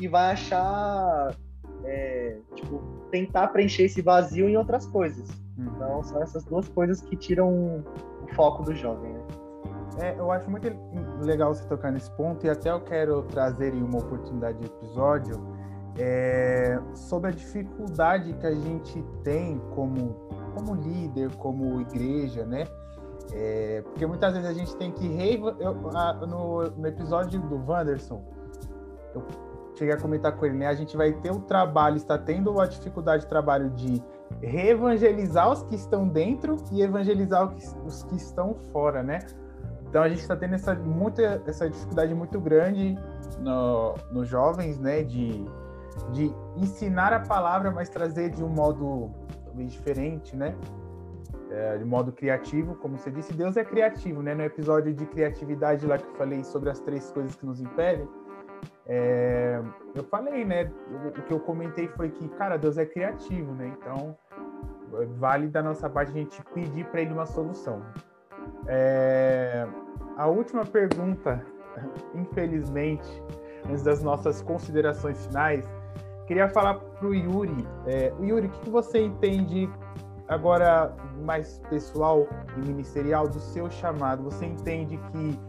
Speaker 2: e vai achar, é, tipo, tentar preencher esse vazio em outras coisas. Uhum. Então, são essas duas coisas que tiram o foco do jovem, né?
Speaker 1: É, eu acho muito legal você tocar nesse ponto e até eu quero trazer em uma oportunidade de episódio é, sobre a dificuldade que a gente tem como, como líder, como igreja, né? É, porque muitas vezes a gente tem que re... Eu, no, no episódio do Wanderson, eu cheguei a comentar com ele, né? A gente vai ter o trabalho, está tendo a dificuldade de trabalho de reevangelizar os que estão dentro e evangelizar os que estão fora, né? Então a gente está tendo essa, muita, essa dificuldade muito grande no, nos jovens, né? De, de ensinar a palavra, mas trazer de um modo talvez diferente, né? É, de modo criativo, como você disse, Deus é criativo, né? No episódio de criatividade lá que eu falei sobre as três coisas que nos impedem, é, eu falei, né? O, o que eu comentei foi que, cara, Deus é criativo, né? Então, vale da nossa parte a gente pedir para ele uma solução. É, a última pergunta, infelizmente, antes das nossas considerações finais, queria falar para o Yuri. É, Yuri, o que você entende agora mais pessoal e ministerial do seu chamado? Você entende que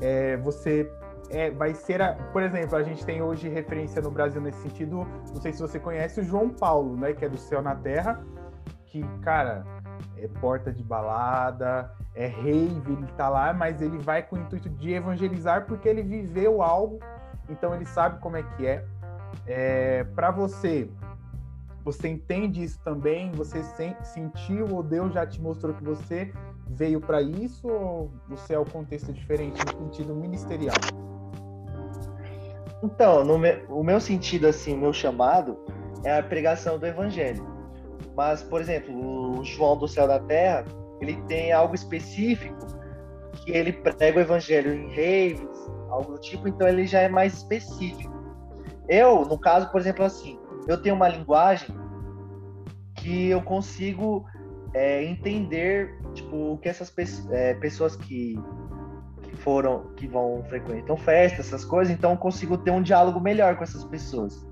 Speaker 1: é, você é, vai ser, a, por exemplo, a gente tem hoje referência no Brasil nesse sentido, não sei se você conhece o João Paulo, né, que é do Céu na Terra, que, cara, é porta de balada, é rave, ele tá lá, mas ele vai com o intuito de evangelizar porque ele viveu algo, então ele sabe como é que é. É para você, você entende isso também? Você sentiu ou Deus já te mostrou que você veio para isso ou você é o contexto diferente no sentido ministerial?
Speaker 2: Então, o meu sentido, assim, o meu chamado é a pregação do evangelho. Mas, por exemplo, o João do Céu da Terra, ele tem algo específico que ele prega o evangelho em raves, algo do tipo, então ele já é mais específico. Eu, no caso, por exemplo, assim, eu tenho uma linguagem que eu consigo é, entender, tipo, o que essas pe é, pessoas que foram, que vão frequentam festas, essas coisas, então eu consigo ter um diálogo melhor com essas pessoas.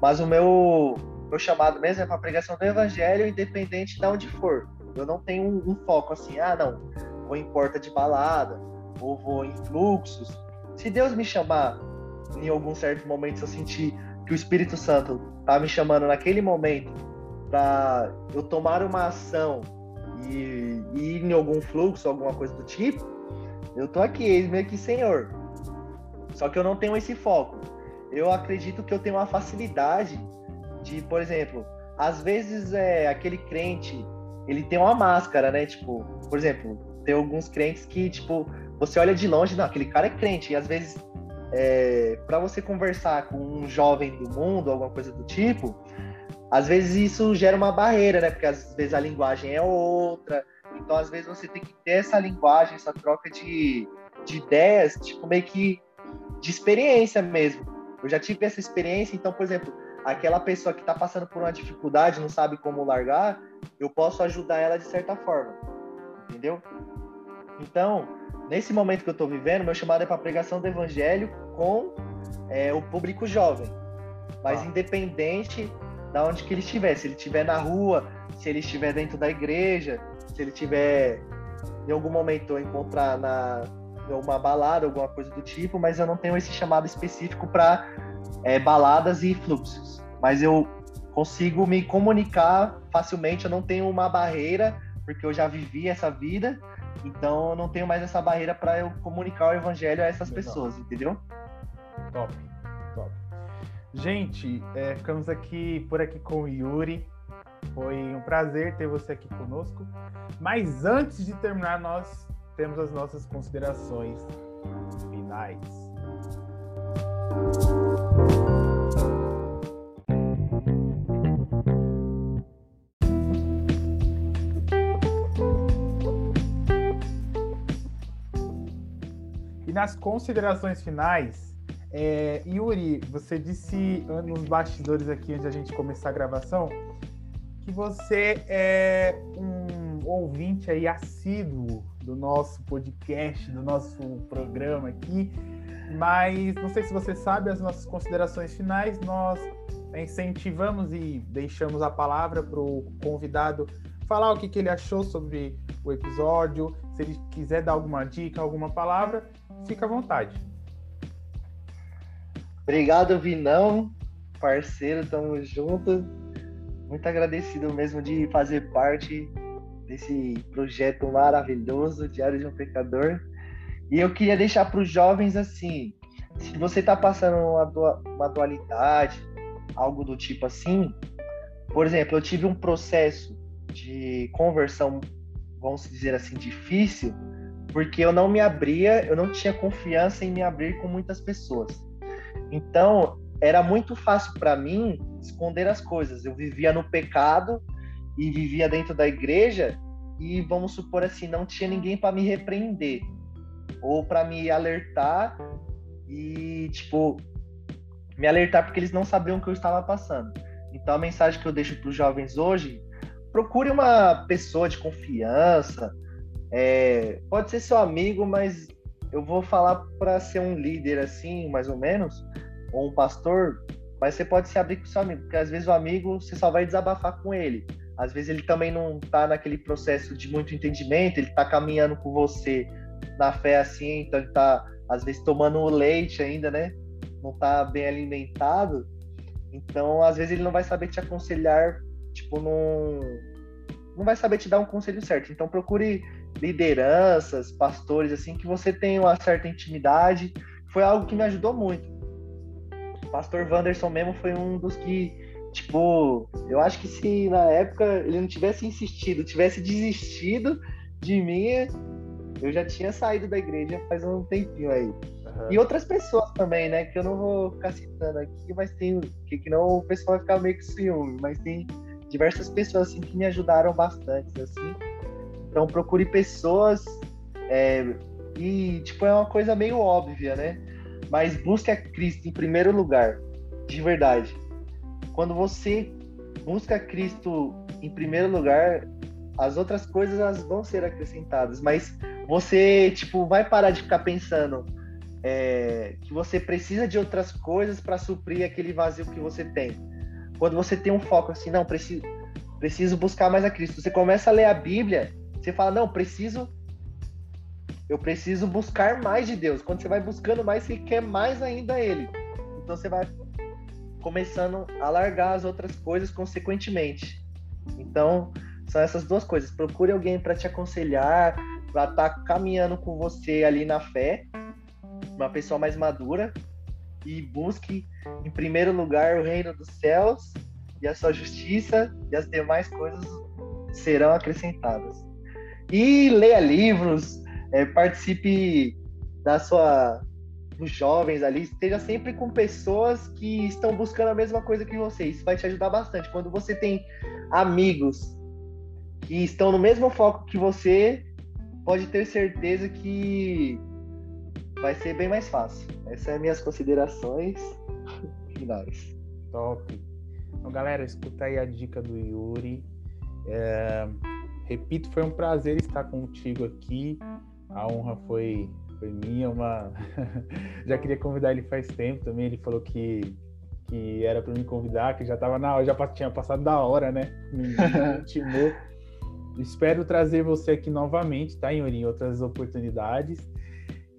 Speaker 2: Mas o meu, meu chamado mesmo é para pregação do evangelho, independente de onde for. Eu não tenho um, um, foco assim, ah, não, vou em porta de balada, ou vou em fluxos. Se Deus me chamar em algum certo momento, se eu sentir que o Espírito Santo tá me chamando naquele momento para eu tomar uma ação e, e ir em algum fluxo, alguma coisa do tipo, eu tô aqui, meio que senhor. Só que eu não tenho esse foco. Eu acredito que eu tenho uma facilidade de, por exemplo, às vezes é aquele crente, ele tem uma máscara, né? Tipo, por exemplo, tem alguns crentes que, tipo, você olha de longe, não, aquele cara é crente. E às vezes, é, para você conversar com um jovem do mundo, alguma coisa do tipo, às vezes isso gera uma barreira, né? Porque às vezes a linguagem é outra, então, às vezes, você tem que ter essa linguagem, essa troca de, de ideias, tipo, meio que de experiência mesmo. Eu já tive essa experiência, então, por exemplo, aquela pessoa que está passando por uma dificuldade, não sabe como largar, eu posso ajudar ela de certa forma. Entendeu? Então, nesse momento que eu estou vivendo, meu chamado é para pregação do evangelho com é, o público jovem. Mas ah. independente da onde que ele estiver, se ele estiver na rua, se ele estiver dentro da igreja, se ele estiver em algum momento encontrar na uma balada, alguma coisa do tipo, mas eu não tenho esse chamado específico para é, baladas e fluxos. Mas eu consigo me comunicar facilmente, eu não tenho uma barreira, porque eu já vivi essa vida, então eu não tenho mais essa barreira para eu comunicar o evangelho a essas Legal. pessoas, entendeu?
Speaker 1: Top, top. Gente, é, ficamos aqui por aqui com o Yuri. Foi um prazer ter você aqui conosco. Mas antes de terminar, nós temos as nossas considerações finais. Nas considerações finais, é, Yuri, você disse nos bastidores aqui antes da gente começar a gravação que você é um ouvinte aí assíduo do nosso podcast, do nosso programa aqui. Mas não sei se você sabe as nossas considerações finais. Nós incentivamos e deixamos a palavra para o convidado falar o que, que ele achou sobre o episódio. Se ele quiser dar alguma dica, alguma palavra, fica à vontade.
Speaker 2: Obrigado, Vinão, parceiro, tamo junto. Muito agradecido mesmo de fazer parte desse projeto maravilhoso, Diário de um Pecador. E eu queria deixar para os jovens assim: se você está passando uma, uma dualidade, algo do tipo assim, por exemplo, eu tive um processo de conversão, vamos dizer assim, difícil, porque eu não me abria, eu não tinha confiança em me abrir com muitas pessoas. Então, era muito fácil para mim esconder as coisas. Eu vivia no pecado e vivia dentro da igreja e vamos supor assim, não tinha ninguém para me repreender ou para me alertar e tipo me alertar porque eles não sabiam o que eu estava passando. Então a mensagem que eu deixo para os jovens hoje, procure uma pessoa de confiança, é, pode ser seu amigo, mas eu vou falar para ser um líder assim, mais ou menos, ou um pastor, mas você pode se abrir com seu amigo, porque às vezes o amigo você só vai desabafar com ele. Às vezes ele também não está naquele processo de muito entendimento, ele está caminhando com você na fé assim, então ele está às vezes tomando leite ainda, né? Não está bem alimentado. Então, às vezes ele não vai saber te aconselhar, tipo, num não vai saber te dar um conselho certo. Então procure lideranças, pastores assim que você tenha uma certa intimidade. Foi algo que me ajudou muito pastor Wanderson mesmo foi um dos que, tipo, eu acho que se na época ele não tivesse insistido, tivesse desistido de mim, eu já tinha saído da igreja faz um tempinho aí. Uhum. E outras pessoas também, né? Que eu não vou ficar citando aqui, mas tem. Que, que não o pessoal vai ficar meio que ciúme, mas tem diversas pessoas assim que me ajudaram bastante, assim. Então procure pessoas. É, e, tipo, é uma coisa meio óbvia, né? mas busque a Cristo em primeiro lugar, de verdade. Quando você busca Cristo em primeiro lugar, as outras coisas elas vão ser acrescentadas, mas você tipo vai parar de ficar pensando é, que você precisa de outras coisas para suprir aquele vazio que você tem. Quando você tem um foco assim, não preciso, preciso buscar mais a Cristo. Você começa a ler a Bíblia, você fala não preciso eu preciso buscar mais de Deus. Quando você vai buscando mais, você quer mais ainda Ele. Então você vai começando a largar as outras coisas consequentemente. Então, são essas duas coisas. Procure alguém para te aconselhar, para estar tá caminhando com você ali na fé, uma pessoa mais madura, e busque, em primeiro lugar, o reino dos céus e a sua justiça, e as demais coisas serão acrescentadas. E leia livros, é, participe da sua dos jovens ali, esteja sempre com pessoas que estão buscando a mesma coisa que você. Isso vai te ajudar bastante. Quando você tem amigos que estão no mesmo foco que você, pode ter certeza que vai ser bem mais fácil. Essas são minhas considerações finais.
Speaker 1: Top, Então, galera, escuta aí a dica do Yuri. É, repito, foi um prazer estar contigo aqui. A honra foi, foi minha. Uma... já queria convidar ele faz tempo também. Ele falou que, que era para me convidar, que já estava na hora, já tinha passado da hora, né? Me, me Espero trazer você aqui novamente, tá, Yuri? Em outras oportunidades.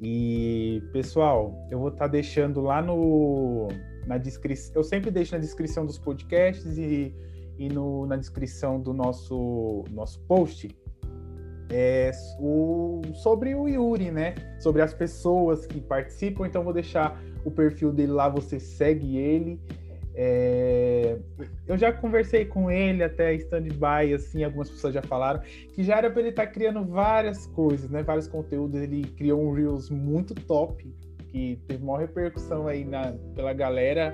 Speaker 1: E, pessoal, eu vou estar tá deixando lá no na descrição. Eu sempre deixo na descrição dos podcasts e, e no, na descrição do nosso, nosso post é, o, sobre o Yuri, né? Sobre as pessoas que participam. Então, vou deixar o perfil dele lá, você segue ele. É, eu já conversei com ele até stand-by, assim, algumas pessoas já falaram que já era para ele estar tá criando várias coisas, né? Vários conteúdos. Ele criou um Reels muito top, que teve maior repercussão aí na, pela galera.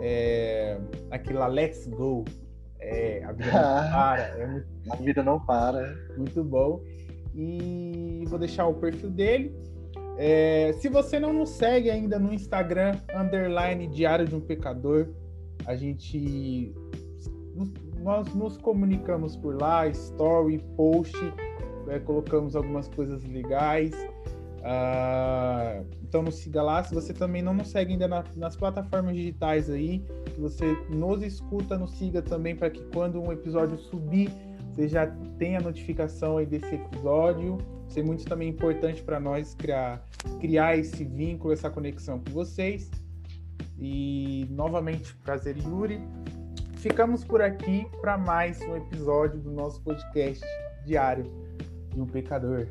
Speaker 1: É, aquilo Let's Go. É, a vida não para. É muito,
Speaker 2: a vida não para.
Speaker 1: Muito bom. E vou deixar o perfil dele. É, se você não nos segue ainda no Instagram, underline Diário de um Pecador, a gente nós nos comunicamos por lá, story, post, é, colocamos algumas coisas legais. Uh, então nos siga lá. Se você também não nos segue ainda na, nas plataformas digitais aí, que você nos escuta, nos siga também para que quando um episódio subir, você já tenha a notificação aí desse episódio. Isso é muito também importante para nós criar, criar esse vínculo, essa conexão com vocês. E novamente, prazer, Yuri. Ficamos por aqui para mais um episódio do nosso podcast diário de um pecador.